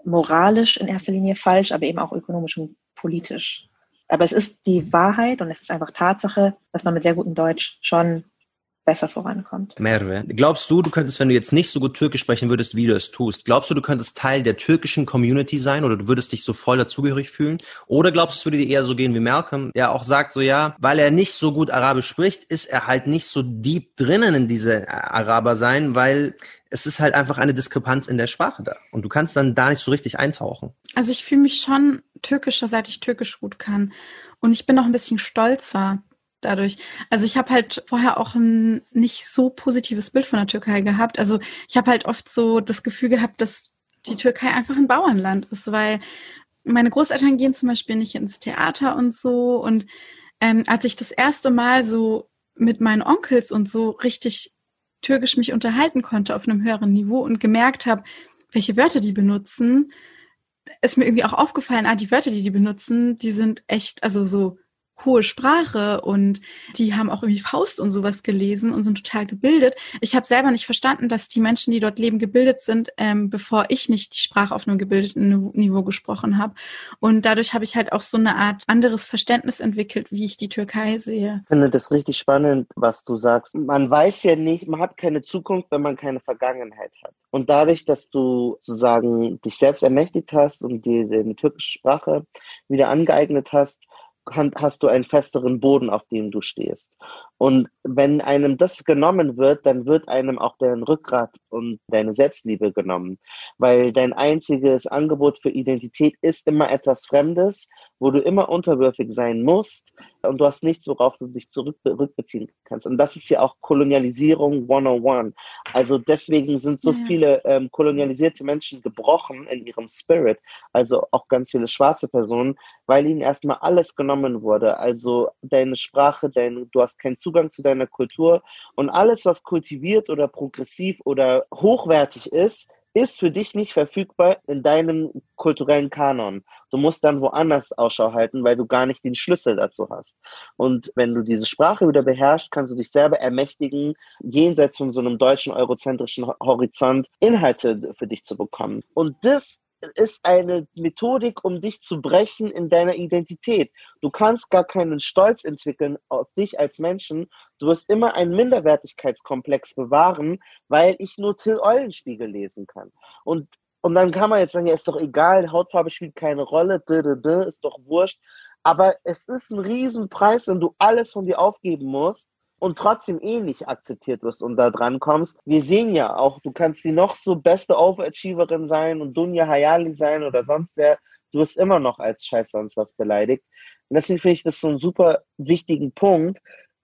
moralisch in erster Linie falsch, aber eben auch ökonomisch und politisch. Aber es ist die Wahrheit und es ist einfach Tatsache, dass man mit sehr gutem Deutsch schon besser vorankommt. Merve, glaubst du, du könntest, wenn du jetzt nicht so gut Türkisch sprechen würdest, wie du es tust, glaubst du, du könntest Teil der türkischen Community sein oder du würdest dich so voll dazugehörig fühlen? Oder glaubst du, es würde dir eher so gehen wie Malcolm, der auch sagt, so ja, weil er nicht so gut Arabisch spricht, ist er halt nicht so deep drinnen in diese Araber sein, weil es ist halt einfach eine Diskrepanz in der Sprache da. Und du kannst dann da nicht so richtig eintauchen. Also ich fühle mich schon türkischer, seit ich Türkisch gut kann. Und ich bin noch ein bisschen stolzer dadurch. Also ich habe halt vorher auch ein nicht so positives Bild von der Türkei gehabt. Also ich habe halt oft so das Gefühl gehabt, dass die Türkei einfach ein Bauernland ist, weil meine Großeltern gehen zum Beispiel nicht ins Theater und so. Und ähm, als ich das erste Mal so mit meinen Onkels und so richtig türkisch mich unterhalten konnte auf einem höheren Niveau und gemerkt habe, welche Wörter die benutzen, ist mir irgendwie auch aufgefallen, ah, die Wörter, die die benutzen, die sind echt, also so hohe Sprache und die haben auch irgendwie Faust und sowas gelesen und sind total gebildet. Ich habe selber nicht verstanden, dass die Menschen, die dort leben, gebildet sind, ähm, bevor ich nicht die Sprache auf einem gebildeten Niveau gesprochen habe. Und dadurch habe ich halt auch so eine Art anderes Verständnis entwickelt, wie ich die Türkei sehe. Ich finde das richtig spannend, was du sagst. Man weiß ja nicht, man hat keine Zukunft, wenn man keine Vergangenheit hat. Und dadurch, dass du sozusagen dich selbst ermächtigt hast und dir die türkische Sprache wieder angeeignet hast, hast du einen festeren Boden, auf dem du stehst. Und wenn einem das genommen wird, dann wird einem auch dein Rückgrat und deine Selbstliebe genommen. Weil dein einziges Angebot für Identität ist immer etwas Fremdes, wo du immer unterwürfig sein musst und du hast nichts, worauf du dich zurückbeziehen kannst. Und das ist ja auch Kolonialisierung 101. Also deswegen sind so ja. viele ähm, kolonialisierte Menschen gebrochen in ihrem Spirit, also auch ganz viele schwarze Personen, weil ihnen erstmal alles genommen wurde. Also deine Sprache, dein, du hast keinen Zugang zu deiner Kultur und alles, was kultiviert oder progressiv oder hochwertig ist, ist für dich nicht verfügbar in deinem kulturellen Kanon. Du musst dann woanders Ausschau halten, weil du gar nicht den Schlüssel dazu hast. Und wenn du diese Sprache wieder beherrschst, kannst du dich selber ermächtigen, jenseits von so einem deutschen eurozentrischen Horizont Inhalte für dich zu bekommen. Und das ist eine Methodik, um dich zu brechen in deiner Identität. Du kannst gar keinen Stolz entwickeln auf dich als Menschen. Du wirst immer einen Minderwertigkeitskomplex bewahren, weil ich nur Till Eulenspiegel lesen kann. Und, und dann kann man jetzt sagen, ja, ist doch egal, Hautfarbe spielt keine Rolle, ist doch wurscht. Aber es ist ein Riesenpreis, wenn du alles von dir aufgeben musst, und trotzdem eh nicht akzeptiert wirst und da dran kommst. Wir sehen ja auch, du kannst die noch so beste Overachieverin sein und Dunja Hayali sein oder sonst wer, du wirst immer noch als Scheiß sonst was beleidigt. Und deswegen finde ich das so einen super wichtigen Punkt,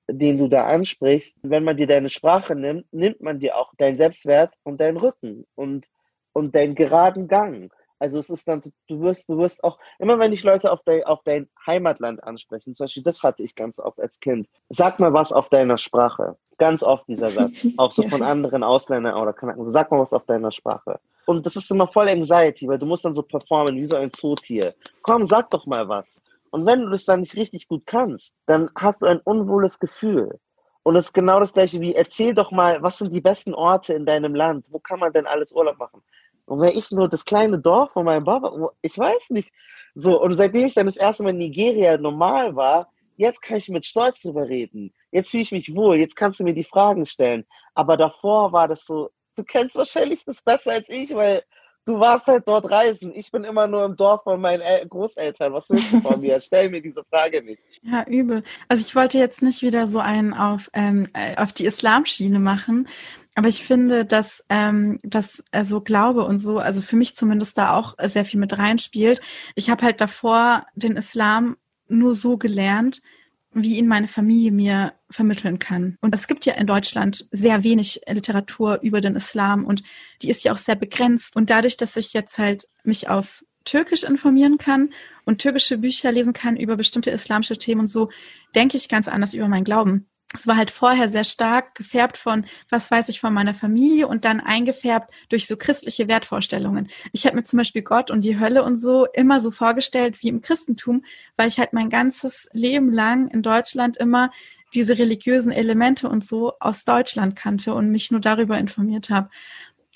den du da ansprichst. Wenn man dir deine Sprache nimmt, nimmt man dir auch deinen Selbstwert und deinen Rücken und, und deinen geraden Gang. Also es ist dann, du wirst, du wirst auch, immer wenn ich Leute auf, dein, auf dein Heimatland ansprechen, zum Beispiel, das hatte ich ganz oft als Kind. Sag mal was auf deiner Sprache. Ganz oft dieser Satz. Auch so von anderen Ausländern oder Kanaken. So, sag mal was auf deiner Sprache. Und das ist immer voll Anxiety, weil du musst dann so performen wie so ein Zootier. Komm, sag doch mal was. Und wenn du das dann nicht richtig gut kannst, dann hast du ein unwohles Gefühl. Und es ist genau das gleiche wie, erzähl doch mal, was sind die besten Orte in deinem Land? Wo kann man denn alles Urlaub machen? Und wenn ich nur das kleine Dorf von meinem Papa, ich weiß nicht. So, und seitdem ich dann das erste Mal in Nigeria normal war, jetzt kann ich mit Stolz drüber reden. Jetzt fühle ich mich wohl, jetzt kannst du mir die Fragen stellen. Aber davor war das so, du kennst wahrscheinlich das besser als ich, weil du warst halt dort reisen. Ich bin immer nur im Dorf von meinen El Großeltern. Was willst du von mir? Stell mir diese Frage nicht. Ja, übel. Also ich wollte jetzt nicht wieder so einen auf, ähm, äh, auf die Islamschiene machen. Aber ich finde, dass ähm, das also Glaube und so, also für mich zumindest da auch sehr viel mit reinspielt. Ich habe halt davor den Islam nur so gelernt, wie ihn meine Familie mir vermitteln kann. Und es gibt ja in Deutschland sehr wenig Literatur über den Islam und die ist ja auch sehr begrenzt. Und dadurch, dass ich jetzt halt mich auf Türkisch informieren kann und türkische Bücher lesen kann über bestimmte islamische Themen und so, denke ich ganz anders über meinen Glauben. Es war halt vorher sehr stark gefärbt von, was weiß ich von meiner Familie und dann eingefärbt durch so christliche Wertvorstellungen. Ich habe mir zum Beispiel Gott und die Hölle und so immer so vorgestellt wie im Christentum, weil ich halt mein ganzes Leben lang in Deutschland immer diese religiösen Elemente und so aus Deutschland kannte und mich nur darüber informiert habe.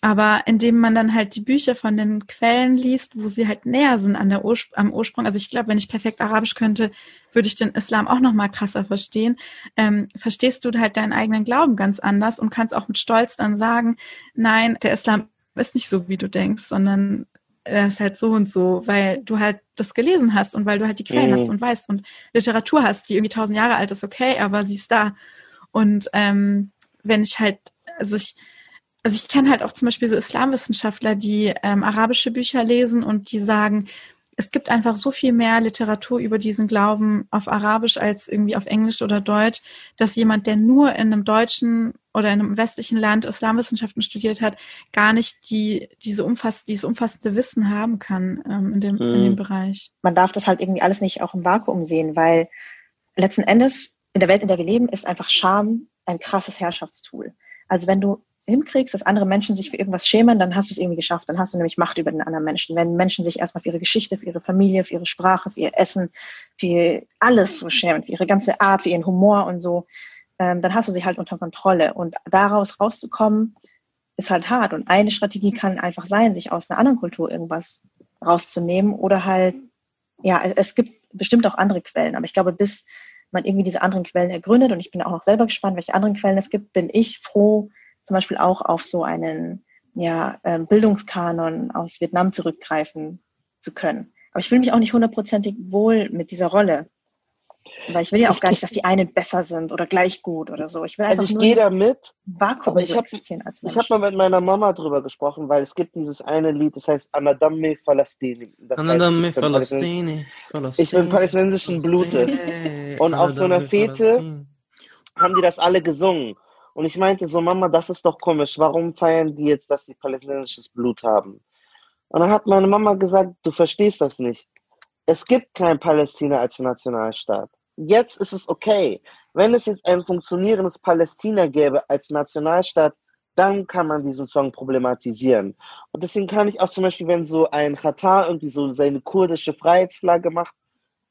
Aber indem man dann halt die Bücher von den Quellen liest, wo sie halt näher sind an der Urspr am Ursprung, also ich glaube, wenn ich perfekt Arabisch könnte, würde ich den Islam auch noch mal krasser verstehen. Ähm, verstehst du halt deinen eigenen Glauben ganz anders und kannst auch mit Stolz dann sagen, nein, der Islam ist nicht so, wie du denkst, sondern er ist halt so und so, weil du halt das gelesen hast und weil du halt die Quellen mhm. hast und weißt und Literatur hast, die irgendwie tausend Jahre alt ist, okay, aber sie ist da. Und ähm, wenn ich halt, also ich also ich kenne halt auch zum Beispiel so Islamwissenschaftler, die ähm, arabische Bücher lesen und die sagen, es gibt einfach so viel mehr Literatur über diesen Glauben auf Arabisch als irgendwie auf Englisch oder Deutsch, dass jemand, der nur in einem deutschen oder in einem westlichen Land Islamwissenschaften studiert hat, gar nicht die, diese umfass, dieses umfassende Wissen haben kann ähm, in, dem, mhm. in dem Bereich. Man darf das halt irgendwie alles nicht auch im Vakuum sehen, weil letzten Endes in der Welt, in der wir leben, ist einfach Scham ein krasses Herrschaftstool. Also wenn du hinkriegst, dass andere Menschen sich für irgendwas schämen, dann hast du es irgendwie geschafft. Dann hast du nämlich Macht über den anderen Menschen. Wenn Menschen sich erstmal für ihre Geschichte, für ihre Familie, für ihre Sprache, für ihr Essen, für alles so schämen, für ihre ganze Art, für ihren Humor und so, ähm, dann hast du sie halt unter Kontrolle. Und daraus rauszukommen, ist halt hart. Und eine Strategie kann einfach sein, sich aus einer anderen Kultur irgendwas rauszunehmen oder halt, ja, es gibt bestimmt auch andere Quellen. Aber ich glaube, bis man irgendwie diese anderen Quellen ergründet, und ich bin auch noch selber gespannt, welche anderen Quellen es gibt, bin ich froh, zum Beispiel auch auf so einen ja, ähm, Bildungskanon aus Vietnam zurückgreifen zu können. Aber ich fühle mich auch nicht hundertprozentig wohl mit dieser Rolle. Weil ich will ja auch ich, gar nicht, dass die einen besser sind oder gleich gut oder so. Ich will also ich gehe da mit, Vakuum aber ich habe ich hab mal mit meiner Mama drüber gesprochen, weil es gibt dieses eine Lied, das heißt Anadame Falastini. Anadame Falastini. Ich bin palästinensischen Blutes. Und auf so einer Fete haben die das alle gesungen. Und ich meinte so, Mama, das ist doch komisch. Warum feiern die jetzt, dass sie palästinensisches Blut haben? Und dann hat meine Mama gesagt, du verstehst das nicht. Es gibt kein Palästina als Nationalstaat. Jetzt ist es okay. Wenn es jetzt ein funktionierendes Palästina gäbe als Nationalstaat, dann kann man diesen Song problematisieren. Und deswegen kann ich auch zum Beispiel, wenn so ein Katar irgendwie so seine kurdische Freiheitsflagge macht,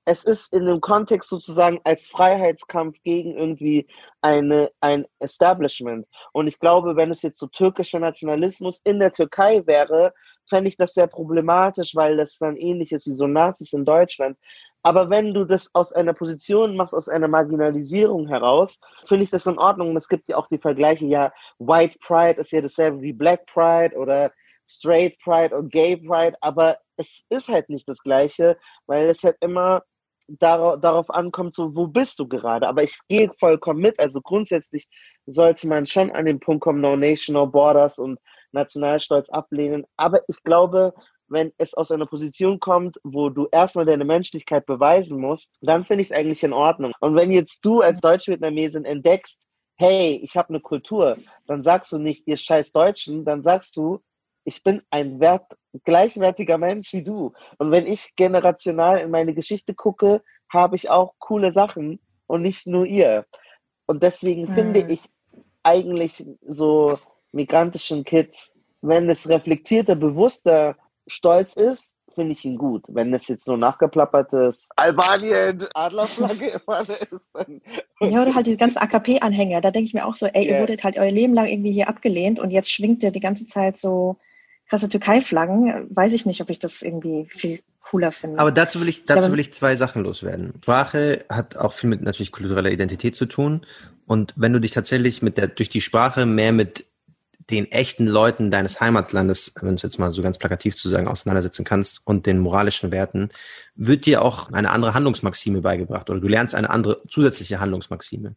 es ist in dem Kontext sozusagen als Freiheitskampf gegen irgendwie eine, ein Establishment. Und ich glaube, wenn es jetzt so türkischer Nationalismus in der Türkei wäre, fände ich das sehr problematisch, weil das dann ähnlich ist wie so Nazis in Deutschland. Aber wenn du das aus einer Position machst, aus einer Marginalisierung heraus, finde ich das in Ordnung. Und es gibt ja auch die Vergleiche, ja, White Pride ist ja dasselbe wie Black Pride oder Straight Pride und Gay Pride, aber es ist halt nicht das Gleiche, weil es halt immer darauf, darauf ankommt, so wo bist du gerade. Aber ich gehe vollkommen mit. Also grundsätzlich sollte man schon an den Punkt kommen, No Nation, No Borders und Nationalstolz ablehnen. Aber ich glaube, wenn es aus einer Position kommt, wo du erstmal deine Menschlichkeit beweisen musst, dann finde ich es eigentlich in Ordnung. Und wenn jetzt du als Deutsch-Vietnamesin entdeckst, hey, ich habe eine Kultur, dann sagst du nicht, ihr scheiß Deutschen, dann sagst du, ich bin ein wert, gleichwertiger Mensch wie du. Und wenn ich generational in meine Geschichte gucke, habe ich auch coole Sachen und nicht nur ihr. Und deswegen mhm. finde ich eigentlich so migrantischen Kids, wenn es reflektierter, bewusster Stolz ist, finde ich ihn gut. Wenn es jetzt nur nachgeplappertes Albanien, Adlerflagge immer ist. Dann ja, oder halt diese ganzen AKP-Anhänger. Da denke ich mir auch so, ey, yeah. ihr wurdet halt euer Leben lang irgendwie hier abgelehnt und jetzt schwingt ihr die ganze Zeit so krasse Türkei-Flaggen, weiß ich nicht, ob ich das irgendwie viel cooler finde. Aber dazu will ich, dazu will ich zwei Sachen loswerden. Sprache hat auch viel mit natürlich kultureller Identität zu tun. Und wenn du dich tatsächlich mit der, durch die Sprache mehr mit den echten Leuten deines Heimatlandes, wenn du es jetzt mal so ganz plakativ zu sagen, auseinandersetzen kannst und den moralischen Werten, wird dir auch eine andere Handlungsmaxime beigebracht oder du lernst eine andere zusätzliche Handlungsmaxime.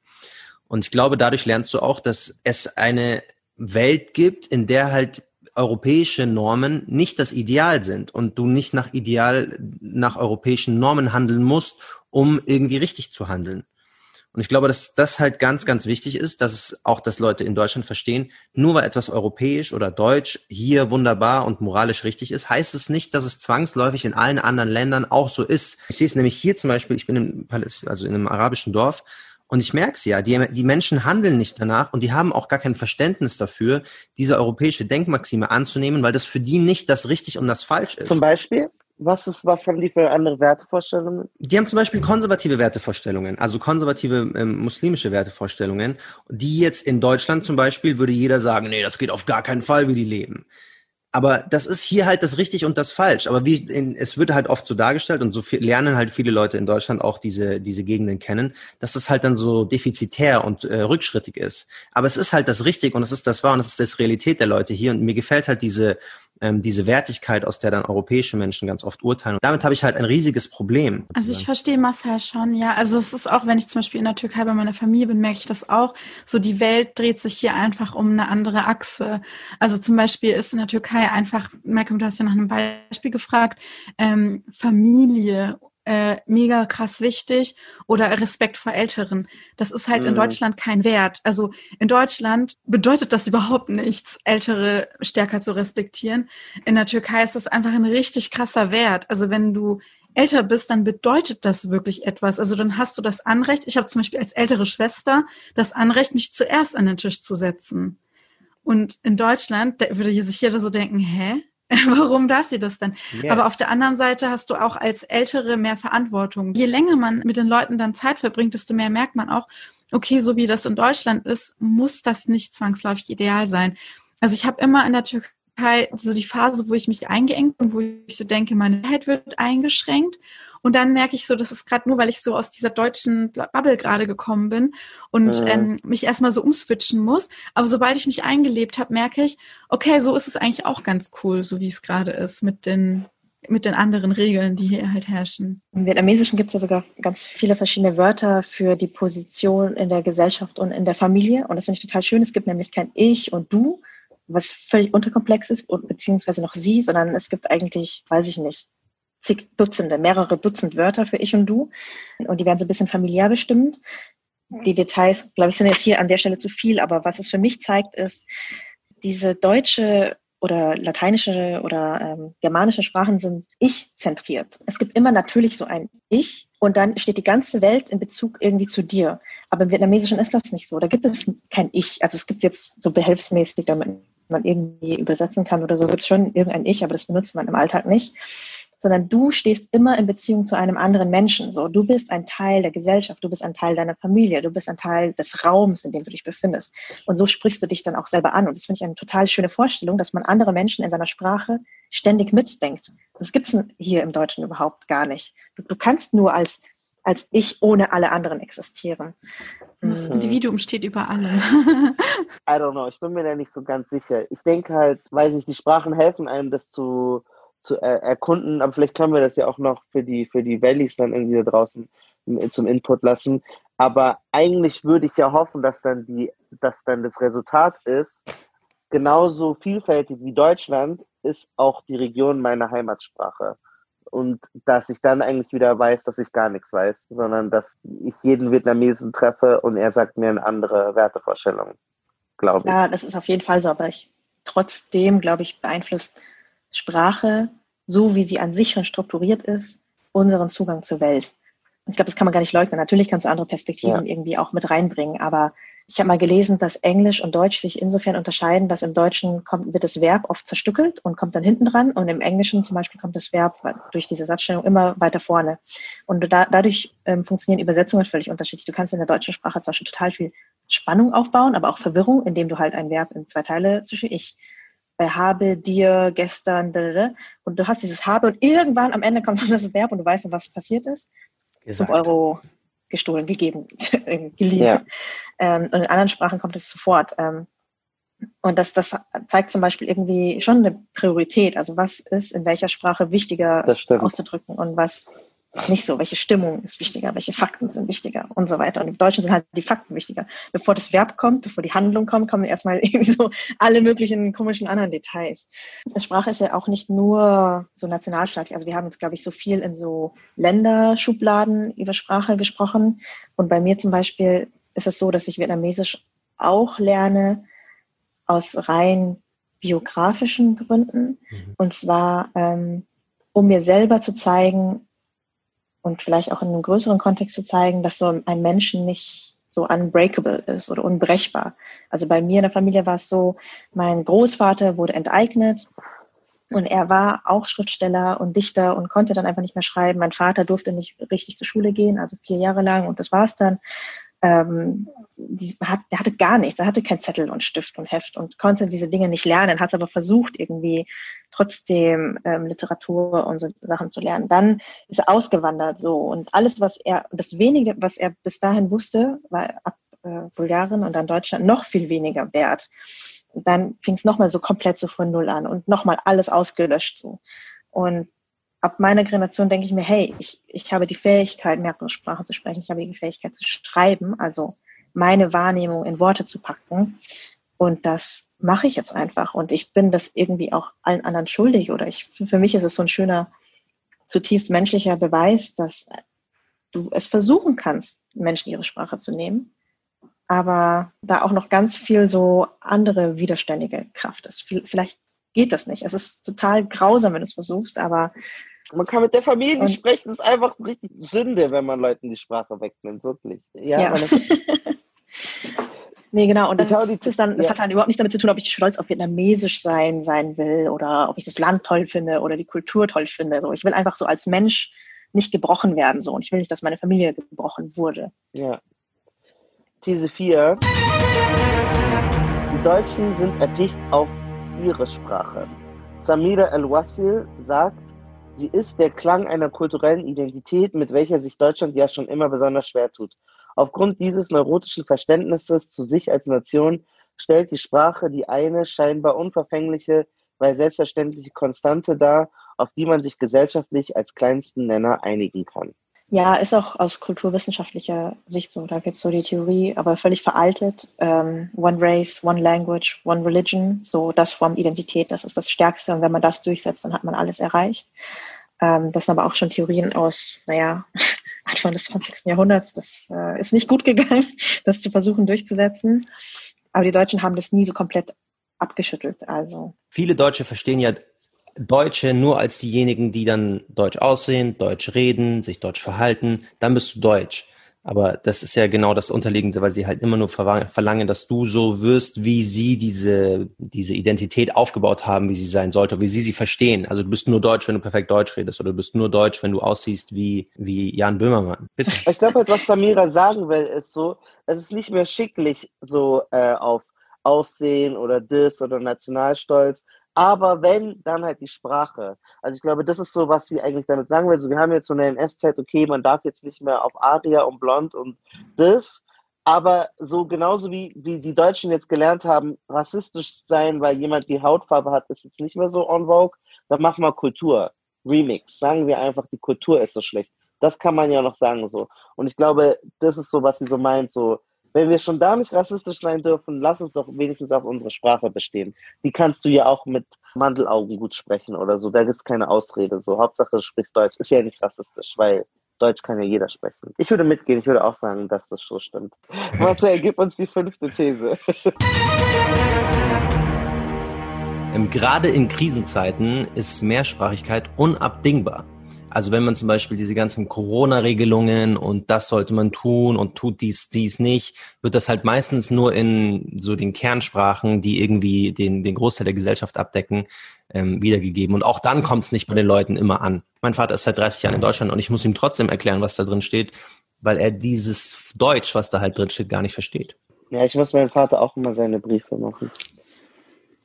Und ich glaube, dadurch lernst du auch, dass es eine Welt gibt, in der halt europäische Normen nicht das Ideal sind und du nicht nach Ideal, nach europäischen Normen handeln musst, um irgendwie richtig zu handeln. Und ich glaube, dass das halt ganz, ganz wichtig ist, dass es auch, dass Leute in Deutschland verstehen, nur weil etwas europäisch oder deutsch hier wunderbar und moralisch richtig ist, heißt es nicht, dass es zwangsläufig in allen anderen Ländern auch so ist. Ich sehe es nämlich hier zum Beispiel, ich bin im, also in einem arabischen Dorf Und ich merke es ja, die, die Menschen handeln nicht danach und die haben auch gar kein Verständnis dafür, diese europäische Denkmaxime anzunehmen, weil das für die nicht das richtig und das falsch ist. Zum Beispiel? Was, ist, was haben die für andere Wertevorstellungen? Die haben zum Beispiel konservative Wertevorstellungen, also konservative ähm, muslimische Wertevorstellungen, die jetzt in Deutschland zum Beispiel würde jeder sagen, nee, das geht auf gar keinen Fall, wie die leben. Aber das ist hier halt das richtig und das falsch. Aber wie in, es wird halt oft so dargestellt und so viel, lernen halt viele Leute in Deutschland auch diese diese Gegenden kennen, dass es halt dann so defizitär und äh, rückschrittig ist. Aber es ist halt das richtig und es ist das wahr und es ist das Realität der Leute hier. Und mir gefällt halt diese ähm, diese Wertigkeit, aus der dann europäische Menschen ganz oft urteilen. Und damit habe ich halt ein riesiges Problem. Also ich verstehe Marcel schon, ja. Also es ist auch, wenn ich zum Beispiel in der Türkei bei meiner Familie bin, merke ich das auch. So die Welt dreht sich hier einfach um eine andere Achse. Also zum Beispiel ist in der Türkei einfach, Malcolm, du hast ja nach einem Beispiel gefragt, ähm, Familie äh, mega krass wichtig oder Respekt vor Älteren. Das ist halt mhm. in Deutschland kein Wert. Also in Deutschland bedeutet das überhaupt nichts, Ältere stärker zu respektieren. In der Türkei ist das einfach ein richtig krasser Wert. Also wenn du älter bist, dann bedeutet das wirklich etwas. Also dann hast du das Anrecht, ich habe zum Beispiel als ältere Schwester das Anrecht, mich zuerst an den Tisch zu setzen. Und in Deutschland da würde sich jeder so denken, hä? Warum darf sie das denn? Yes. Aber auf der anderen Seite hast du auch als Ältere mehr Verantwortung. Je länger man mit den Leuten dann Zeit verbringt, desto mehr merkt man auch, okay, so wie das in Deutschland ist, muss das nicht zwangsläufig ideal sein. Also ich habe immer in der Türkei so die Phase, wo ich mich eingeengt und wo ich so denke, meine Zeit wird eingeschränkt. Und dann merke ich so, das ist gerade nur, weil ich so aus dieser deutschen Bubble gerade gekommen bin und mhm. ähm, mich erstmal so umswitchen muss. Aber sobald ich mich eingelebt habe, merke ich, okay, so ist es eigentlich auch ganz cool, so wie es gerade ist mit den mit den anderen Regeln, die hier halt herrschen. Im Vietnamesischen gibt es ja sogar ganz viele verschiedene Wörter für die Position in der Gesellschaft und in der Familie. Und das finde ich total schön. Es gibt nämlich kein Ich und Du, was völlig unterkomplex ist, beziehungsweise noch Sie, sondern es gibt eigentlich, weiß ich nicht, zig Dutzende, mehrere Dutzend Wörter für ich und du. Und die werden so ein bisschen familiär bestimmt. Die Details, glaube ich, sind jetzt hier an der Stelle zu viel, aber was es für mich zeigt, ist, diese deutsche oder lateinische oder ähm, germanische Sprachen sind ich-zentriert. Es gibt immer natürlich so ein Ich und dann steht die ganze Welt in Bezug irgendwie zu dir. Aber im Vietnamesischen ist das nicht so. Da gibt es kein Ich. Also es gibt jetzt so behelfsmäßig, damit man irgendwie übersetzen kann oder so, gibt es schon irgendein Ich, aber das benutzt man im Alltag nicht sondern du stehst immer in Beziehung zu einem anderen Menschen. So, du bist ein Teil der Gesellschaft, du bist ein Teil deiner Familie, du bist ein Teil des Raums, in dem du dich befindest. Und so sprichst du dich dann auch selber an. Und das finde ich eine total schöne Vorstellung, dass man andere Menschen in seiner Sprache ständig mitdenkt. Das gibt's hier im Deutschen überhaupt gar nicht. Du, du kannst nur als als ich ohne alle anderen existieren. Das mhm. Individuum steht über allem. I don't know, ich bin mir da nicht so ganz sicher. Ich denke halt, weiß nicht, die Sprachen helfen einem, das zu, zu er erkunden, aber vielleicht können wir das ja auch noch für die, für die Valleys dann irgendwie da draußen zum Input lassen. Aber eigentlich würde ich ja hoffen, dass dann die, dass dann das Resultat ist, genauso vielfältig wie Deutschland ist auch die Region meine Heimatsprache. Und dass ich dann eigentlich wieder weiß, dass ich gar nichts weiß, sondern dass ich jeden Vietnamesen treffe und er sagt mir eine andere Wertevorstellung, glaube ich. Ja, das ist auf jeden Fall so, aber ich trotzdem, glaube ich, beeinflusst Sprache, so wie sie an sich schon strukturiert ist, unseren Zugang zur Welt. Ich glaube, das kann man gar nicht leugnen. Natürlich kannst du andere Perspektiven ja. irgendwie auch mit reinbringen, aber ich habe mal gelesen, dass Englisch und Deutsch sich insofern unterscheiden, dass im Deutschen kommt, wird das Verb oft zerstückelt und kommt dann hinten dran und im Englischen zum Beispiel kommt das Verb durch diese Satzstellung immer weiter vorne. Und da, dadurch ähm, funktionieren Übersetzungen völlig unterschiedlich. Du kannst in der deutschen Sprache zum Beispiel total viel Spannung aufbauen, aber auch Verwirrung, indem du halt ein Verb in zwei Teile zwischen ich habe dir gestern und du hast dieses habe und irgendwann am Ende kommt so das Verb und du weißt, was passiert ist. Gesagt. 5 Euro gestohlen, gegeben, geliehen. Ja. Ähm, und in anderen Sprachen kommt es sofort. Ähm, und das, das zeigt zum Beispiel irgendwie schon eine Priorität. Also was ist in welcher Sprache wichtiger auszudrücken und was nicht so, welche Stimmung ist wichtiger, welche Fakten sind wichtiger und so weiter. Und im Deutschen sind halt die Fakten wichtiger. Bevor das Verb kommt, bevor die Handlung kommt, kommen erstmal irgendwie so alle möglichen komischen anderen Details. Das Sprache ist ja auch nicht nur so nationalstaatlich. Also wir haben jetzt, glaube ich, so viel in so Länderschubladen über Sprache gesprochen. Und bei mir zum Beispiel ist es so, dass ich Vietnamesisch auch lerne aus rein biografischen Gründen. Mhm. Und zwar, ähm, um mir selber zu zeigen, und vielleicht auch in einem größeren Kontext zu zeigen, dass so ein Menschen nicht so unbreakable ist oder unbrechbar. Also bei mir in der Familie war es so, mein Großvater wurde enteignet und er war auch Schriftsteller und Dichter und konnte dann einfach nicht mehr schreiben. Mein Vater durfte nicht richtig zur Schule gehen, also vier Jahre lang und das war's dann. Ähm, die, hat, der hatte gar nichts, er hatte kein Zettel und Stift und Heft und konnte diese Dinge nicht lernen, hat aber versucht, irgendwie trotzdem ähm, Literatur und so Sachen zu lernen. Dann ist er ausgewandert so und alles, was er, das wenige, was er bis dahin wusste, war ab äh, Bulgarien und dann Deutschland noch viel weniger wert. Und dann fing es nochmal so komplett so von Null an und nochmal alles ausgelöscht so. Und ab meiner Generation denke ich mir, hey, ich, ich habe die Fähigkeit, mehrere Sprachen zu sprechen, ich habe die Fähigkeit zu schreiben, also meine Wahrnehmung in Worte zu packen. Und das mache ich jetzt einfach. Und ich bin das irgendwie auch allen anderen schuldig. Oder ich, für mich ist es so ein schöner, zutiefst menschlicher Beweis, dass du es versuchen kannst, Menschen ihre Sprache zu nehmen. Aber da auch noch ganz viel so andere widerständige Kraft ist. Vielleicht geht das nicht. Es ist total grausam, wenn du es versuchst, aber man kann mit der Familie nicht sprechen. Das ist einfach richtig Sünde, wenn man Leuten die Sprache wegnimmt, wirklich. Ja. ja. nee, genau. Und das, das, ist dann, das ja. hat dann überhaupt nichts damit zu tun, ob ich stolz auf Vietnamesisch sein, sein will oder ob ich das Land toll finde oder die Kultur toll finde. So, ich will einfach so als Mensch nicht gebrochen werden. So. Und ich will nicht, dass meine Familie gebrochen wurde. Ja. These 4. Die Deutschen sind erpicht auf ihre Sprache. Samira El-Wassil sagt, Sie ist der Klang einer kulturellen Identität, mit welcher sich Deutschland ja schon immer besonders schwer tut. Aufgrund dieses neurotischen Verständnisses zu sich als Nation stellt die Sprache die eine scheinbar unverfängliche, weil selbstverständliche Konstante dar, auf die man sich gesellschaftlich als kleinsten Nenner einigen kann. Ja, ist auch aus kulturwissenschaftlicher Sicht so. Da gibt es so die Theorie, aber völlig veraltet. Ähm, one Race, One Language, One Religion. So, das formt Identität, das ist das Stärkste. Und wenn man das durchsetzt, dann hat man alles erreicht. Ähm, das sind aber auch schon Theorien aus, naja, Anfang des 20. Jahrhunderts. Das äh, ist nicht gut gegangen, das zu versuchen durchzusetzen. Aber die Deutschen haben das nie so komplett abgeschüttelt. Also. Viele Deutsche verstehen ja Deutsche nur als diejenigen, die dann deutsch aussehen, deutsch reden, sich deutsch verhalten, dann bist du deutsch. Aber das ist ja genau das Unterliegende, weil sie halt immer nur verlangen, dass du so wirst, wie sie diese, diese Identität aufgebaut haben, wie sie sein sollte, wie sie sie verstehen. Also du bist nur deutsch, wenn du perfekt deutsch redest, oder du bist nur deutsch, wenn du aussiehst wie, wie Jan Böhmermann. Bitte. Ich glaube, was Samira sagen will, ist so, es ist nicht mehr schicklich so äh, auf Aussehen oder Dis oder Nationalstolz, aber wenn, dann halt die Sprache. Also ich glaube, das ist so, was sie eigentlich damit sagen will. Also wir haben jetzt so eine NS-Zeit, okay, man darf jetzt nicht mehr auf Aria und Blond und das. Aber so genauso wie, wie die Deutschen jetzt gelernt haben, rassistisch sein, weil jemand die Hautfarbe hat, ist jetzt nicht mehr so on vogue. Dann machen wir Kultur. Remix. Sagen wir einfach, die Kultur ist so schlecht. Das kann man ja noch sagen so. Und ich glaube, das ist so, was sie so meint, so wenn wir schon da nicht rassistisch sein dürfen, lass uns doch wenigstens auf unsere Sprache bestehen. Die kannst du ja auch mit Mandelaugen gut sprechen oder so. Da ist keine Ausrede. So, Hauptsache du sprichst Deutsch. Ist ja nicht rassistisch, weil Deutsch kann ja jeder sprechen. Ich würde mitgehen, ich würde auch sagen, dass das so stimmt. Marcel, gib uns die fünfte These. Gerade in Krisenzeiten ist Mehrsprachigkeit unabdingbar. Also wenn man zum Beispiel diese ganzen Corona-Regelungen und das sollte man tun und tut dies, dies nicht, wird das halt meistens nur in so den Kernsprachen, die irgendwie den, den Großteil der Gesellschaft abdecken, ähm, wiedergegeben. Und auch dann kommt es nicht bei den Leuten immer an. Mein Vater ist seit 30 Jahren in Deutschland und ich muss ihm trotzdem erklären, was da drin steht, weil er dieses Deutsch, was da halt drin steht, gar nicht versteht. Ja, ich muss meinem Vater auch immer seine Briefe machen.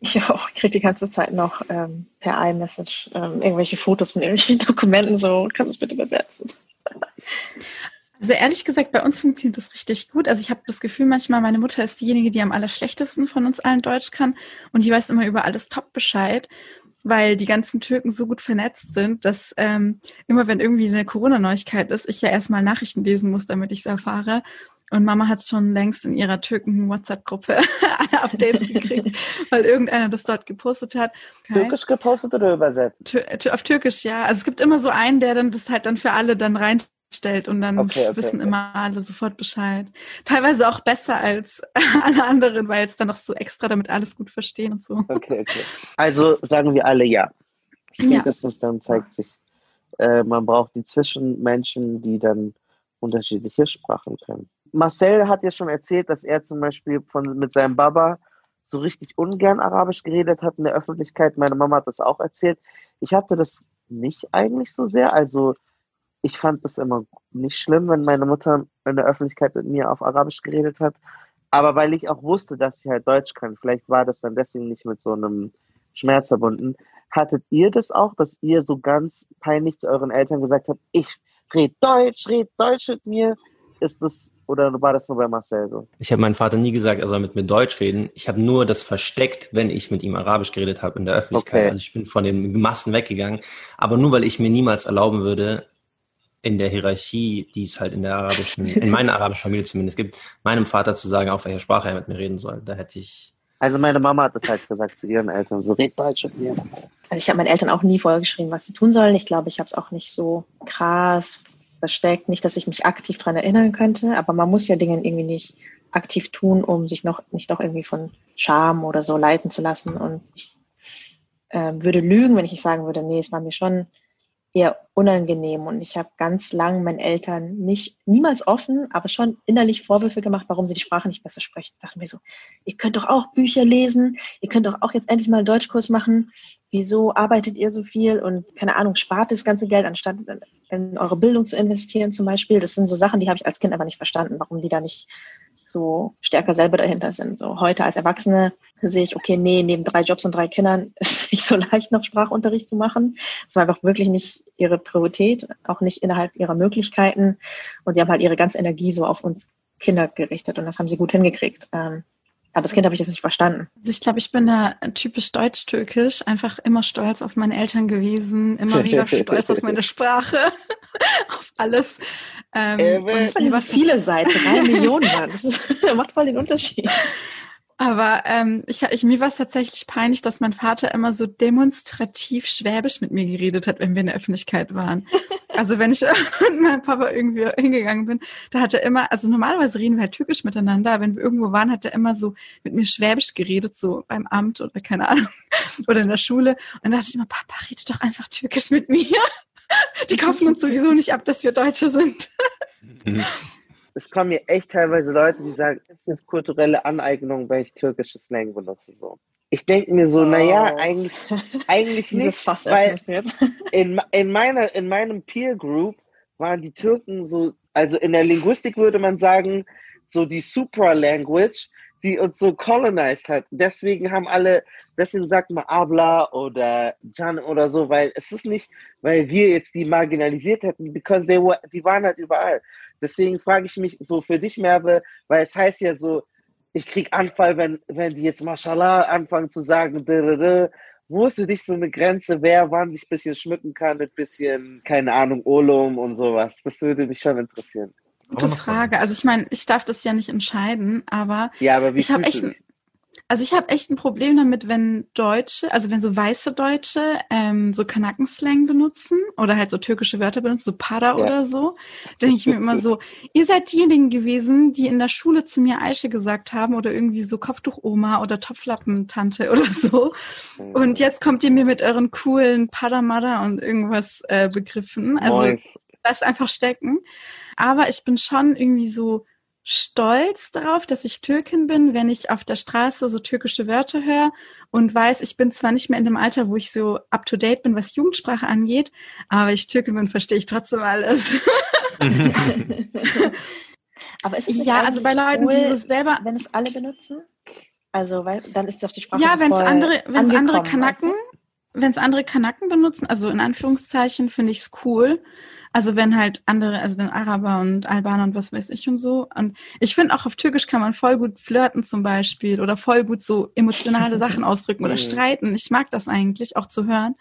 Ich auch, ich kriege die ganze Zeit noch ähm, per iMessage ähm, irgendwelche Fotos von irgendwelchen Dokumenten, so, kannst du es bitte übersetzen? Also ehrlich gesagt, bei uns funktioniert das richtig gut. Also ich habe das Gefühl, manchmal meine Mutter ist diejenige, die am allerschlechtesten von uns allen Deutsch kann und die weiß immer über alles top Bescheid, weil die ganzen Türken so gut vernetzt sind, dass ähm, immer wenn irgendwie eine Corona-Neuigkeit ist, ich ja erstmal Nachrichten lesen muss, damit ich es erfahre. Und Mama hat schon längst in ihrer Türken-WhatsApp-Gruppe alle Updates gekriegt, weil irgendeiner das dort gepostet hat. Kein Türkisch gepostet oder übersetzt? Tür, auf Türkisch, ja. Also es gibt immer so einen, der dann das halt dann für alle dann reinstellt und dann okay, okay, wissen okay. immer alle sofort Bescheid. Teilweise auch besser als alle anderen, weil es dann noch so extra damit alles gut verstehen und so. Okay, okay. Also sagen wir alle ja. Spätestens ja. dann zeigt sich, äh, man braucht die Zwischenmenschen, die dann unterschiedliche Sprachen können. Marcel hat ja schon erzählt, dass er zum Beispiel von, mit seinem Baba so richtig ungern Arabisch geredet hat in der Öffentlichkeit. Meine Mama hat das auch erzählt. Ich hatte das nicht eigentlich so sehr. Also ich fand das immer nicht schlimm, wenn meine Mutter in der Öffentlichkeit mit mir auf Arabisch geredet hat. Aber weil ich auch wusste, dass sie halt Deutsch kann, vielleicht war das dann deswegen nicht mit so einem Schmerz verbunden. Hattet ihr das auch, dass ihr so ganz peinlich zu euren Eltern gesagt habt, ich red Deutsch, red Deutsch mit mir? Ist das oder war das nur bei Marcel so? Ich habe meinem Vater nie gesagt, er soll mit mir Deutsch reden. Ich habe nur das versteckt, wenn ich mit ihm Arabisch geredet habe in der Öffentlichkeit. Okay. Also ich bin von den Massen weggegangen. Aber nur weil ich mir niemals erlauben würde, in der Hierarchie, die es halt in der arabischen, in meiner arabischen Familie zumindest gibt, meinem Vater zu sagen, auf welcher Sprache er mit mir reden soll. Da hätte ich. Also meine Mama hat das halt gesagt zu ihren Eltern, so red Deutsch mit mir. Also ich habe meinen Eltern auch nie vorgeschrieben, was sie tun sollen. Ich glaube, ich habe es auch nicht so krass versteckt. Nicht, dass ich mich aktiv daran erinnern könnte, aber man muss ja Dinge irgendwie nicht aktiv tun, um sich noch nicht doch irgendwie von Scham oder so leiten zu lassen. Und ich äh, würde lügen, wenn ich sagen würde, nee, es war mir schon eher unangenehm und ich habe ganz lang meinen Eltern nicht, niemals offen, aber schon innerlich Vorwürfe gemacht, warum sie die Sprache nicht besser sprechen. Ich dachte mir so, ihr könnt doch auch Bücher lesen, ihr könnt doch auch jetzt endlich mal einen Deutschkurs machen. Wieso arbeitet ihr so viel und keine Ahnung, spart das ganze Geld, anstatt in eure Bildung zu investieren zum Beispiel? Das sind so Sachen, die habe ich als Kind einfach nicht verstanden, warum die da nicht so stärker selber dahinter sind. So heute als Erwachsene sehe ich, okay, nee, neben drei Jobs und drei Kindern ist es nicht so leicht, noch Sprachunterricht zu machen. Das war einfach wirklich nicht ihre Priorität, auch nicht innerhalb ihrer Möglichkeiten. Und sie haben halt ihre ganze Energie so auf uns Kinder gerichtet und das haben sie gut hingekriegt. Ähm, aber das Kind habe ich jetzt nicht verstanden. Also ich glaube, ich bin da typisch deutsch-türkisch, einfach immer stolz auf meine Eltern gewesen, immer wieder stolz auf meine Sprache, auf alles. Ähm, äh, und ich finde, viele Seiten, drei Millionen, das ist, macht voll den Unterschied. Aber ähm, ich, ich, mir war es tatsächlich peinlich, dass mein Vater immer so demonstrativ Schwäbisch mit mir geredet hat, wenn wir in der Öffentlichkeit waren. Also wenn ich mit meinem Papa irgendwie hingegangen bin, da hat er immer, also normalerweise reden wir halt türkisch miteinander, aber wenn wir irgendwo waren, hat er immer so mit mir Schwäbisch geredet, so beim Amt oder keine Ahnung, oder in der Schule. Und da dachte ich immer, Papa, rede doch einfach türkisch mit mir. Die kaufen uns sowieso nicht ab, dass wir Deutsche sind. Es kommen mir echt teilweise Leute, die sagen, das ist jetzt kulturelle Aneignung, weil ich türkisches Slang benutze. So. Ich denke mir so, oh. naja, eigentlich, eigentlich nicht, weil in, in, meiner, in meinem Peer Group waren die Türken so, also in der Linguistik würde man sagen, so die Supra-Language, die uns so colonized hat. Deswegen haben alle, deswegen sagt man Abla oder Jan oder so, weil es ist nicht, weil wir jetzt die marginalisiert hätten, because they were, die waren halt überall. Deswegen frage ich mich so für dich, Merve, weil es heißt ja so, ich krieg Anfall, wenn, wenn die jetzt Mashallah anfangen zu sagen, wo ist für dich so eine Grenze, wer wann sich ein bisschen schmücken kann mit bisschen, keine Ahnung, Olum und sowas? Das würde mich schon interessieren. Gute Frage. Also ich meine, ich darf das ja nicht entscheiden, aber, ja, aber ich habe echt, also ich habe echt ein Problem damit, wenn Deutsche, also wenn so weiße Deutsche ähm, so Kanaken-Slang benutzen oder halt so türkische Wörter benutzen, so Pada ja. oder so, denke ich mir immer so, ihr seid diejenigen gewesen, die in der Schule zu mir Aische gesagt haben oder irgendwie so Kopftuch-Oma oder Topflappen-Tante oder so. Und jetzt kommt ihr mir mit euren coolen Pada-Mada und irgendwas äh, Begriffen. Also Moin. lasst einfach stecken. Aber ich bin schon irgendwie so stolz darauf, dass ich Türkin bin, wenn ich auf der Straße so türkische Wörter höre und weiß, ich bin zwar nicht mehr in dem Alter, wo ich so up to date bin, was Jugendsprache angeht, aber ich Türkin bin, verstehe ich trotzdem alles. aber ist es nicht ja, also bei Leuten, cool, die es selber, wenn es alle benutzen, also weil dann ist doch die Sprache Ja, wenn es andere, wenn es andere Kanaken, du? wenn es andere Kanaken benutzen, also in Anführungszeichen finde ich es cool. Also wenn halt andere, also wenn Araber und Albaner und was weiß ich und so. Und ich finde auch auf Türkisch kann man voll gut flirten zum Beispiel oder voll gut so emotionale Sachen ausdrücken oder mhm. streiten. Ich mag das eigentlich auch zu hören.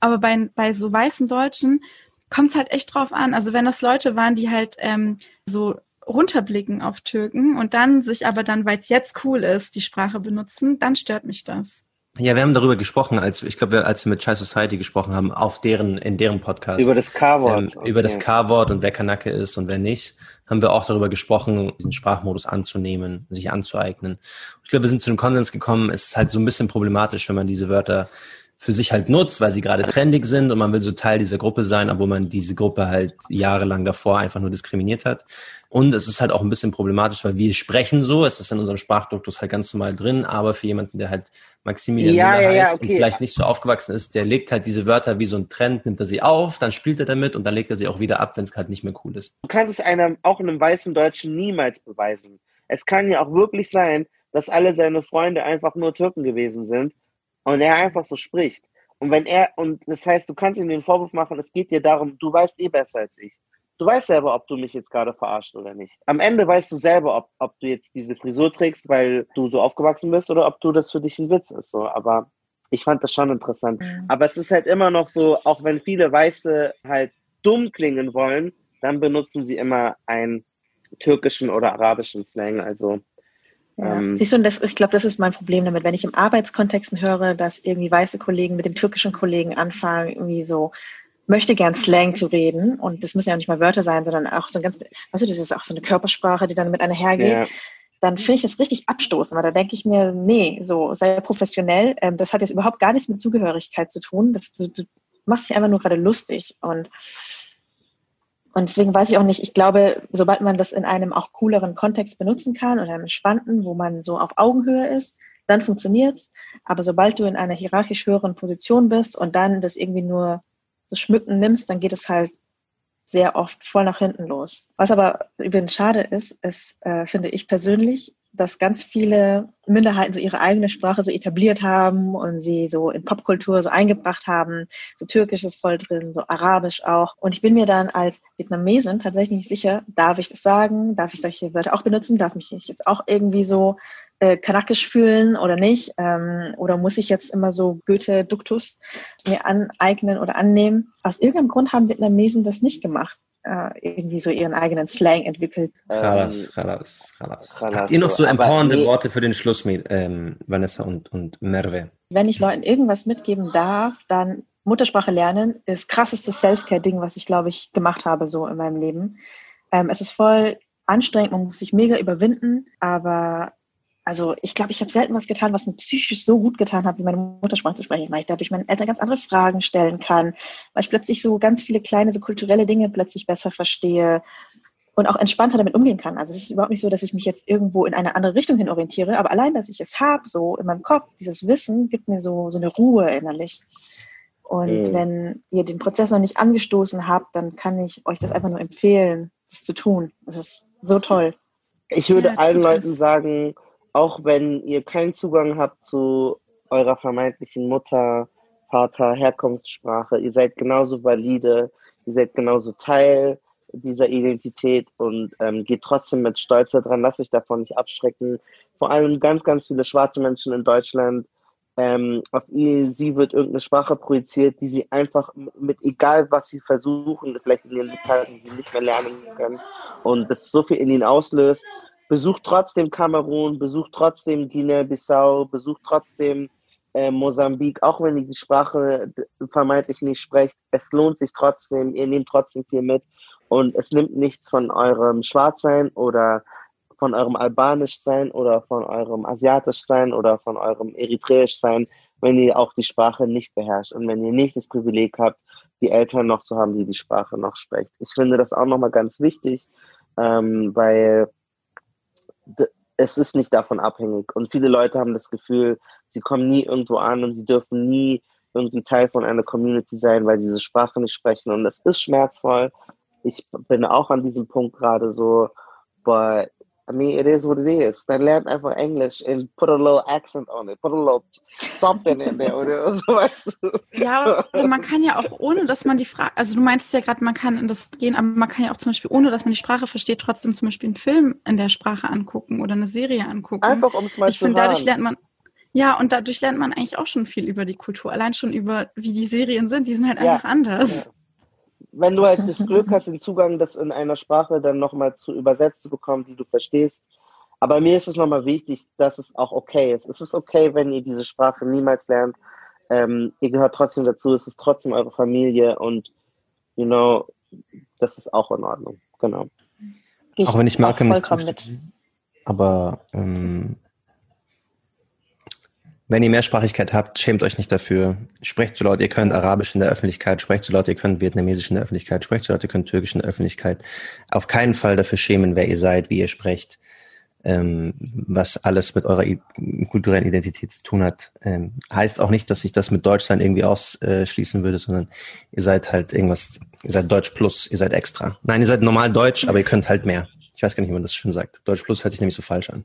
Aber bei, bei so weißen Deutschen kommt es halt echt drauf an. Also wenn das Leute waren, die halt ähm, so runterblicken auf Türken und dann sich aber dann, weil es jetzt cool ist, die Sprache benutzen, dann stört mich das. Ja, wir haben darüber gesprochen, als ich glaube, als wir mit Chai Society gesprochen haben, auf deren, in deren Podcast. Über das K-Wort. Ähm, über das K-Wort und wer Kanake ist und wer nicht, haben wir auch darüber gesprochen, diesen Sprachmodus anzunehmen, sich anzueignen. Ich glaube, wir sind zu dem Konsens gekommen, es ist halt so ein bisschen problematisch, wenn man diese Wörter für sich halt nutzt, weil sie gerade trendig sind und man will so Teil dieser Gruppe sein, obwohl man diese Gruppe halt jahrelang davor einfach nur diskriminiert hat. Und es ist halt auch ein bisschen problematisch, weil wir sprechen so, es ist in unserem Sprachduktus halt ganz normal drin, aber für jemanden, der halt Maximilian Ja, Müller ja, ja, heißt okay. und vielleicht nicht so aufgewachsen ist, der legt halt diese Wörter wie so ein Trend, nimmt er sie auf, dann spielt er damit und dann legt er sie auch wieder ab, wenn es halt nicht mehr cool ist. Du kannst es einem, auch einem weißen Deutschen niemals beweisen. Es kann ja auch wirklich sein, dass alle seine Freunde einfach nur Türken gewesen sind und er einfach so spricht. Und wenn er, und das heißt, du kannst ihm den Vorwurf machen, es geht dir darum, du weißt eh besser als ich. Du weißt selber, ob du mich jetzt gerade verarscht oder nicht. Am Ende weißt du selber, ob, ob du jetzt diese Frisur trägst, weil du so aufgewachsen bist oder ob du das für dich ein Witz ist. So. Aber ich fand das schon interessant. Mhm. Aber es ist halt immer noch so, auch wenn viele Weiße halt dumm klingen wollen, dann benutzen sie immer einen türkischen oder arabischen Slang. Also. Ähm, Siehst du, und das, ich glaube, das ist mein Problem damit, wenn ich im Arbeitskontexten höre, dass irgendwie weiße Kollegen mit dem türkischen Kollegen anfangen, irgendwie so möchte gern Slang zu reden und das müssen ja auch nicht mal Wörter sein, sondern auch so ein ganz, weißt du, das ist auch so eine Körpersprache, die dann mit einhergeht. ja, dann finde ich das richtig abstoßend, weil da denke ich mir, nee, so sei professionell. Ähm, das hat jetzt überhaupt gar nichts mit Zugehörigkeit zu tun. Das, du, du machst dich einfach nur gerade lustig und und deswegen weiß ich auch nicht, ich glaube, sobald man das in einem auch cooleren Kontext benutzen kann oder einem entspannten, wo man so auf Augenhöhe ist, dann funktioniert's. Aber sobald du in einer hierarchisch höheren Position bist und dann das irgendwie nur so schmücken nimmst, dann geht es halt sehr oft voll nach hinten los. Was aber übrigens schade ist, ist, äh, finde ich persönlich, dass ganz viele Minderheiten so ihre eigene Sprache so etabliert haben und sie so in Popkultur so eingebracht haben. So Türkisch ist voll drin, so Arabisch auch. Und ich bin mir dann als Vietnamesin tatsächlich nicht sicher, darf ich das sagen? Darf ich solche Wörter auch benutzen? Darf mich ich jetzt auch irgendwie so äh, kanakisch fühlen oder nicht? Ähm, oder muss ich jetzt immer so Goethe-Duktus mir aneignen oder annehmen? Aus irgendeinem Grund haben Vietnamesen das nicht gemacht. Äh, irgendwie so ihren eigenen Slang entwickelt. Chalas, ähm, chalas, chalas. Habt ihr noch so empowernde nee. Worte für den Schluss, mit, ähm, Vanessa und, und Merve? Wenn ich Leuten irgendwas mitgeben darf, dann Muttersprache lernen ist krasseste Self-Care-Ding, was ich, glaube ich, gemacht habe so in meinem Leben. Ähm, es ist voll anstrengend, man muss sich mega überwinden, aber also ich glaube, ich habe selten was getan, was mir psychisch so gut getan hat, wie meine Muttersprache zu sprechen, weil ich dadurch meinen Eltern ganz andere Fragen stellen kann, weil ich plötzlich so ganz viele kleine, so kulturelle Dinge plötzlich besser verstehe und auch entspannter damit umgehen kann. Also es ist überhaupt nicht so, dass ich mich jetzt irgendwo in eine andere Richtung hin orientiere, aber allein, dass ich es habe, so in meinem Kopf, dieses Wissen gibt mir so, so eine Ruhe innerlich. Und Mhm. wenn ihr den Prozess noch nicht angestoßen habt, dann kann ich euch das einfach nur empfehlen, das zu tun. Das ist so toll. Ich würde Ja, allen Leuten sagen, auch wenn ihr keinen Zugang habt zu eurer vermeintlichen Mutter, Vater, Herkunftssprache, ihr seid genauso valide, ihr seid genauso Teil dieser Identität und ähm, geht trotzdem mit Stolz daran, lasst euch davon nicht abschrecken. Vor allem ganz, ganz viele schwarze Menschen in Deutschland, ähm, auf ihr, sie wird irgendeine Sprache projiziert, die sie einfach mit, egal was sie versuchen, vielleicht in ihren sie nicht mehr lernen können und das so viel in ihnen auslöst. Besucht trotzdem Kamerun, besucht trotzdem Guinea-Bissau, besucht trotzdem äh, Mosambik, auch wenn ihr die Sprache d- vermeintlich nicht sprecht. Es lohnt sich trotzdem, ihr nehmt trotzdem viel mit und es nimmt nichts von eurem Schwarzsein oder von eurem Albanischsein oder von eurem Asiatischsein oder von eurem Eritreischsein, wenn ihr auch die Sprache nicht beherrscht und wenn ihr nicht das Privileg habt, die Eltern noch zu haben, die die Sprache noch sprecht. Ich finde das auch nochmal ganz wichtig, ähm, weil es ist nicht davon abhängig. Und viele Leute haben das Gefühl, sie kommen nie irgendwo an und sie dürfen nie irgendwie Teil von einer Community sein, weil sie diese Sprache nicht sprechen. Und das ist schmerzvoll. Ich bin auch an diesem Punkt gerade so, but I mean, it is what it is. Dann lernt einfach Englisch and put a little accent on it, put a little something in there oder so, weißt du. Ja, aber man kann ja auch ohne, dass man die Frage, also du meintest ja gerade, man kann in das gehen, aber man kann ja auch zum Beispiel, ohne dass man die Sprache versteht, trotzdem zum Beispiel einen Film in der Sprache angucken oder eine Serie angucken. Einfach um es mal ich zu finde, dadurch lernt man, ja, und dadurch lernt man eigentlich auch schon viel über die Kultur. Allein schon über, wie die Serien sind, die sind halt Ja, einfach anders. Wenn du halt das Glück hast, den Zugang, das in einer Sprache dann nochmal zu übersetzt zu bekommen, die du verstehst. Aber mir ist es nochmal wichtig, dass es auch okay ist. Es ist okay, wenn ihr diese Sprache niemals lernt. Ähm, ihr gehört trotzdem dazu, es ist trotzdem eure Familie und, you know, das ist auch in Ordnung. Genau. Gehe Auch wenn ich Malcolm nicht vollkommen mit. zustimmen. Aber ähm, Wenn ihr Mehrsprachigkeit habt, schämt euch nicht dafür. Sprecht so laut ihr könnt Arabisch in der Öffentlichkeit, sprecht so laut ihr könnt Vietnamesisch in der Öffentlichkeit, sprecht so laut ihr könnt Türkisch in der Öffentlichkeit. Auf keinen Fall dafür schämen, wer ihr seid, wie ihr sprecht, ähm, was alles mit eurer kulturellen Identität zu tun hat. Ähm, heißt auch nicht, dass ich das mit Deutschsein irgendwie ausschließen würde, sondern ihr seid halt irgendwas, ihr seid Deutsch plus, ihr seid extra. Nein, ihr seid normal Deutsch, aber ihr könnt halt mehr. Ich weiß gar nicht, wie man das schön sagt. Deutsch plus hört sich nämlich so falsch an.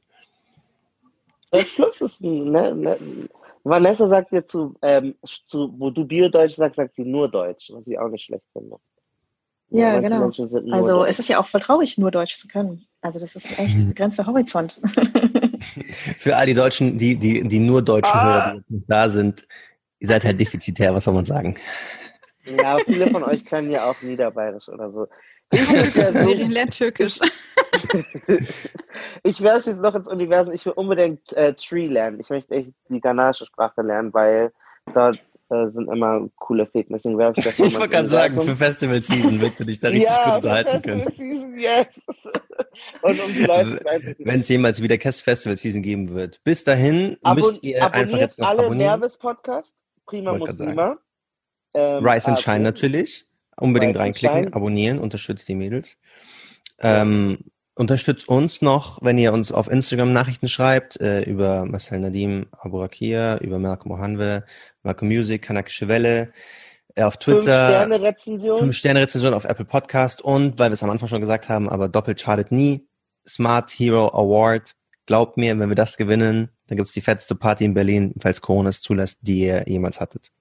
Deutsch Plus ist ein, ne, ne, Vanessa sagt dir zu, ähm, zu, wo du Bio-Deutsch sagst, sagt sie nur Deutsch, was ich auch nicht schlecht finde. Ja, genau. Also Deutsch. es ist ja auch voll traurig, nur Deutsch zu können. Also das ist echt ein begrenzter Horizont. Für all die Deutschen, die, die, die nur Deutsch ah. hören, die da sind, ihr seid halt defizitär, was soll man sagen? Ja, viele von euch können ja auch Niederbayerisch oder so. Serien lernt Türkisch. ich werde jetzt noch ins Universum. Ich will unbedingt äh, Tree lernen. Ich möchte echt die ghanaische Sprache lernen, weil dort äh, sind immer coole Fäden. Deswegen ich das Ich wollte gerade sagen, für Festival Season willst du dich da richtig ja, gut unterhalten können. Festival Season, yes. Und um die Leute Wenn es jemals wieder Festival Season geben wird. Bis dahin Abon müsst ihr einfach jetzt noch alle abonnieren. Nervous Podcast, Prima Muslima. Ähm, Rise and Shine natürlich. Unbedingt reinklicken, abonnieren, unterstützt die Mädels. Ähm, unterstützt uns noch, wenn ihr uns auf Instagram Nachrichten schreibt, äh, über Marcel Nadim Aburakia, über Malcolm Mohanwe, Malcolm Music, Kanakische Welle, äh, auf Twitter. Fünf-Sterne-Rezension. Fünf-Sterne-Rezension auf Apple Podcast und, weil wir es am Anfang schon gesagt haben, aber doppelt schadet nie, Smart Hero Award. Glaubt mir, wenn wir das gewinnen, dann gibt's die fetteste Party in Berlin, falls Corona es zulässt, die ihr jemals hattet.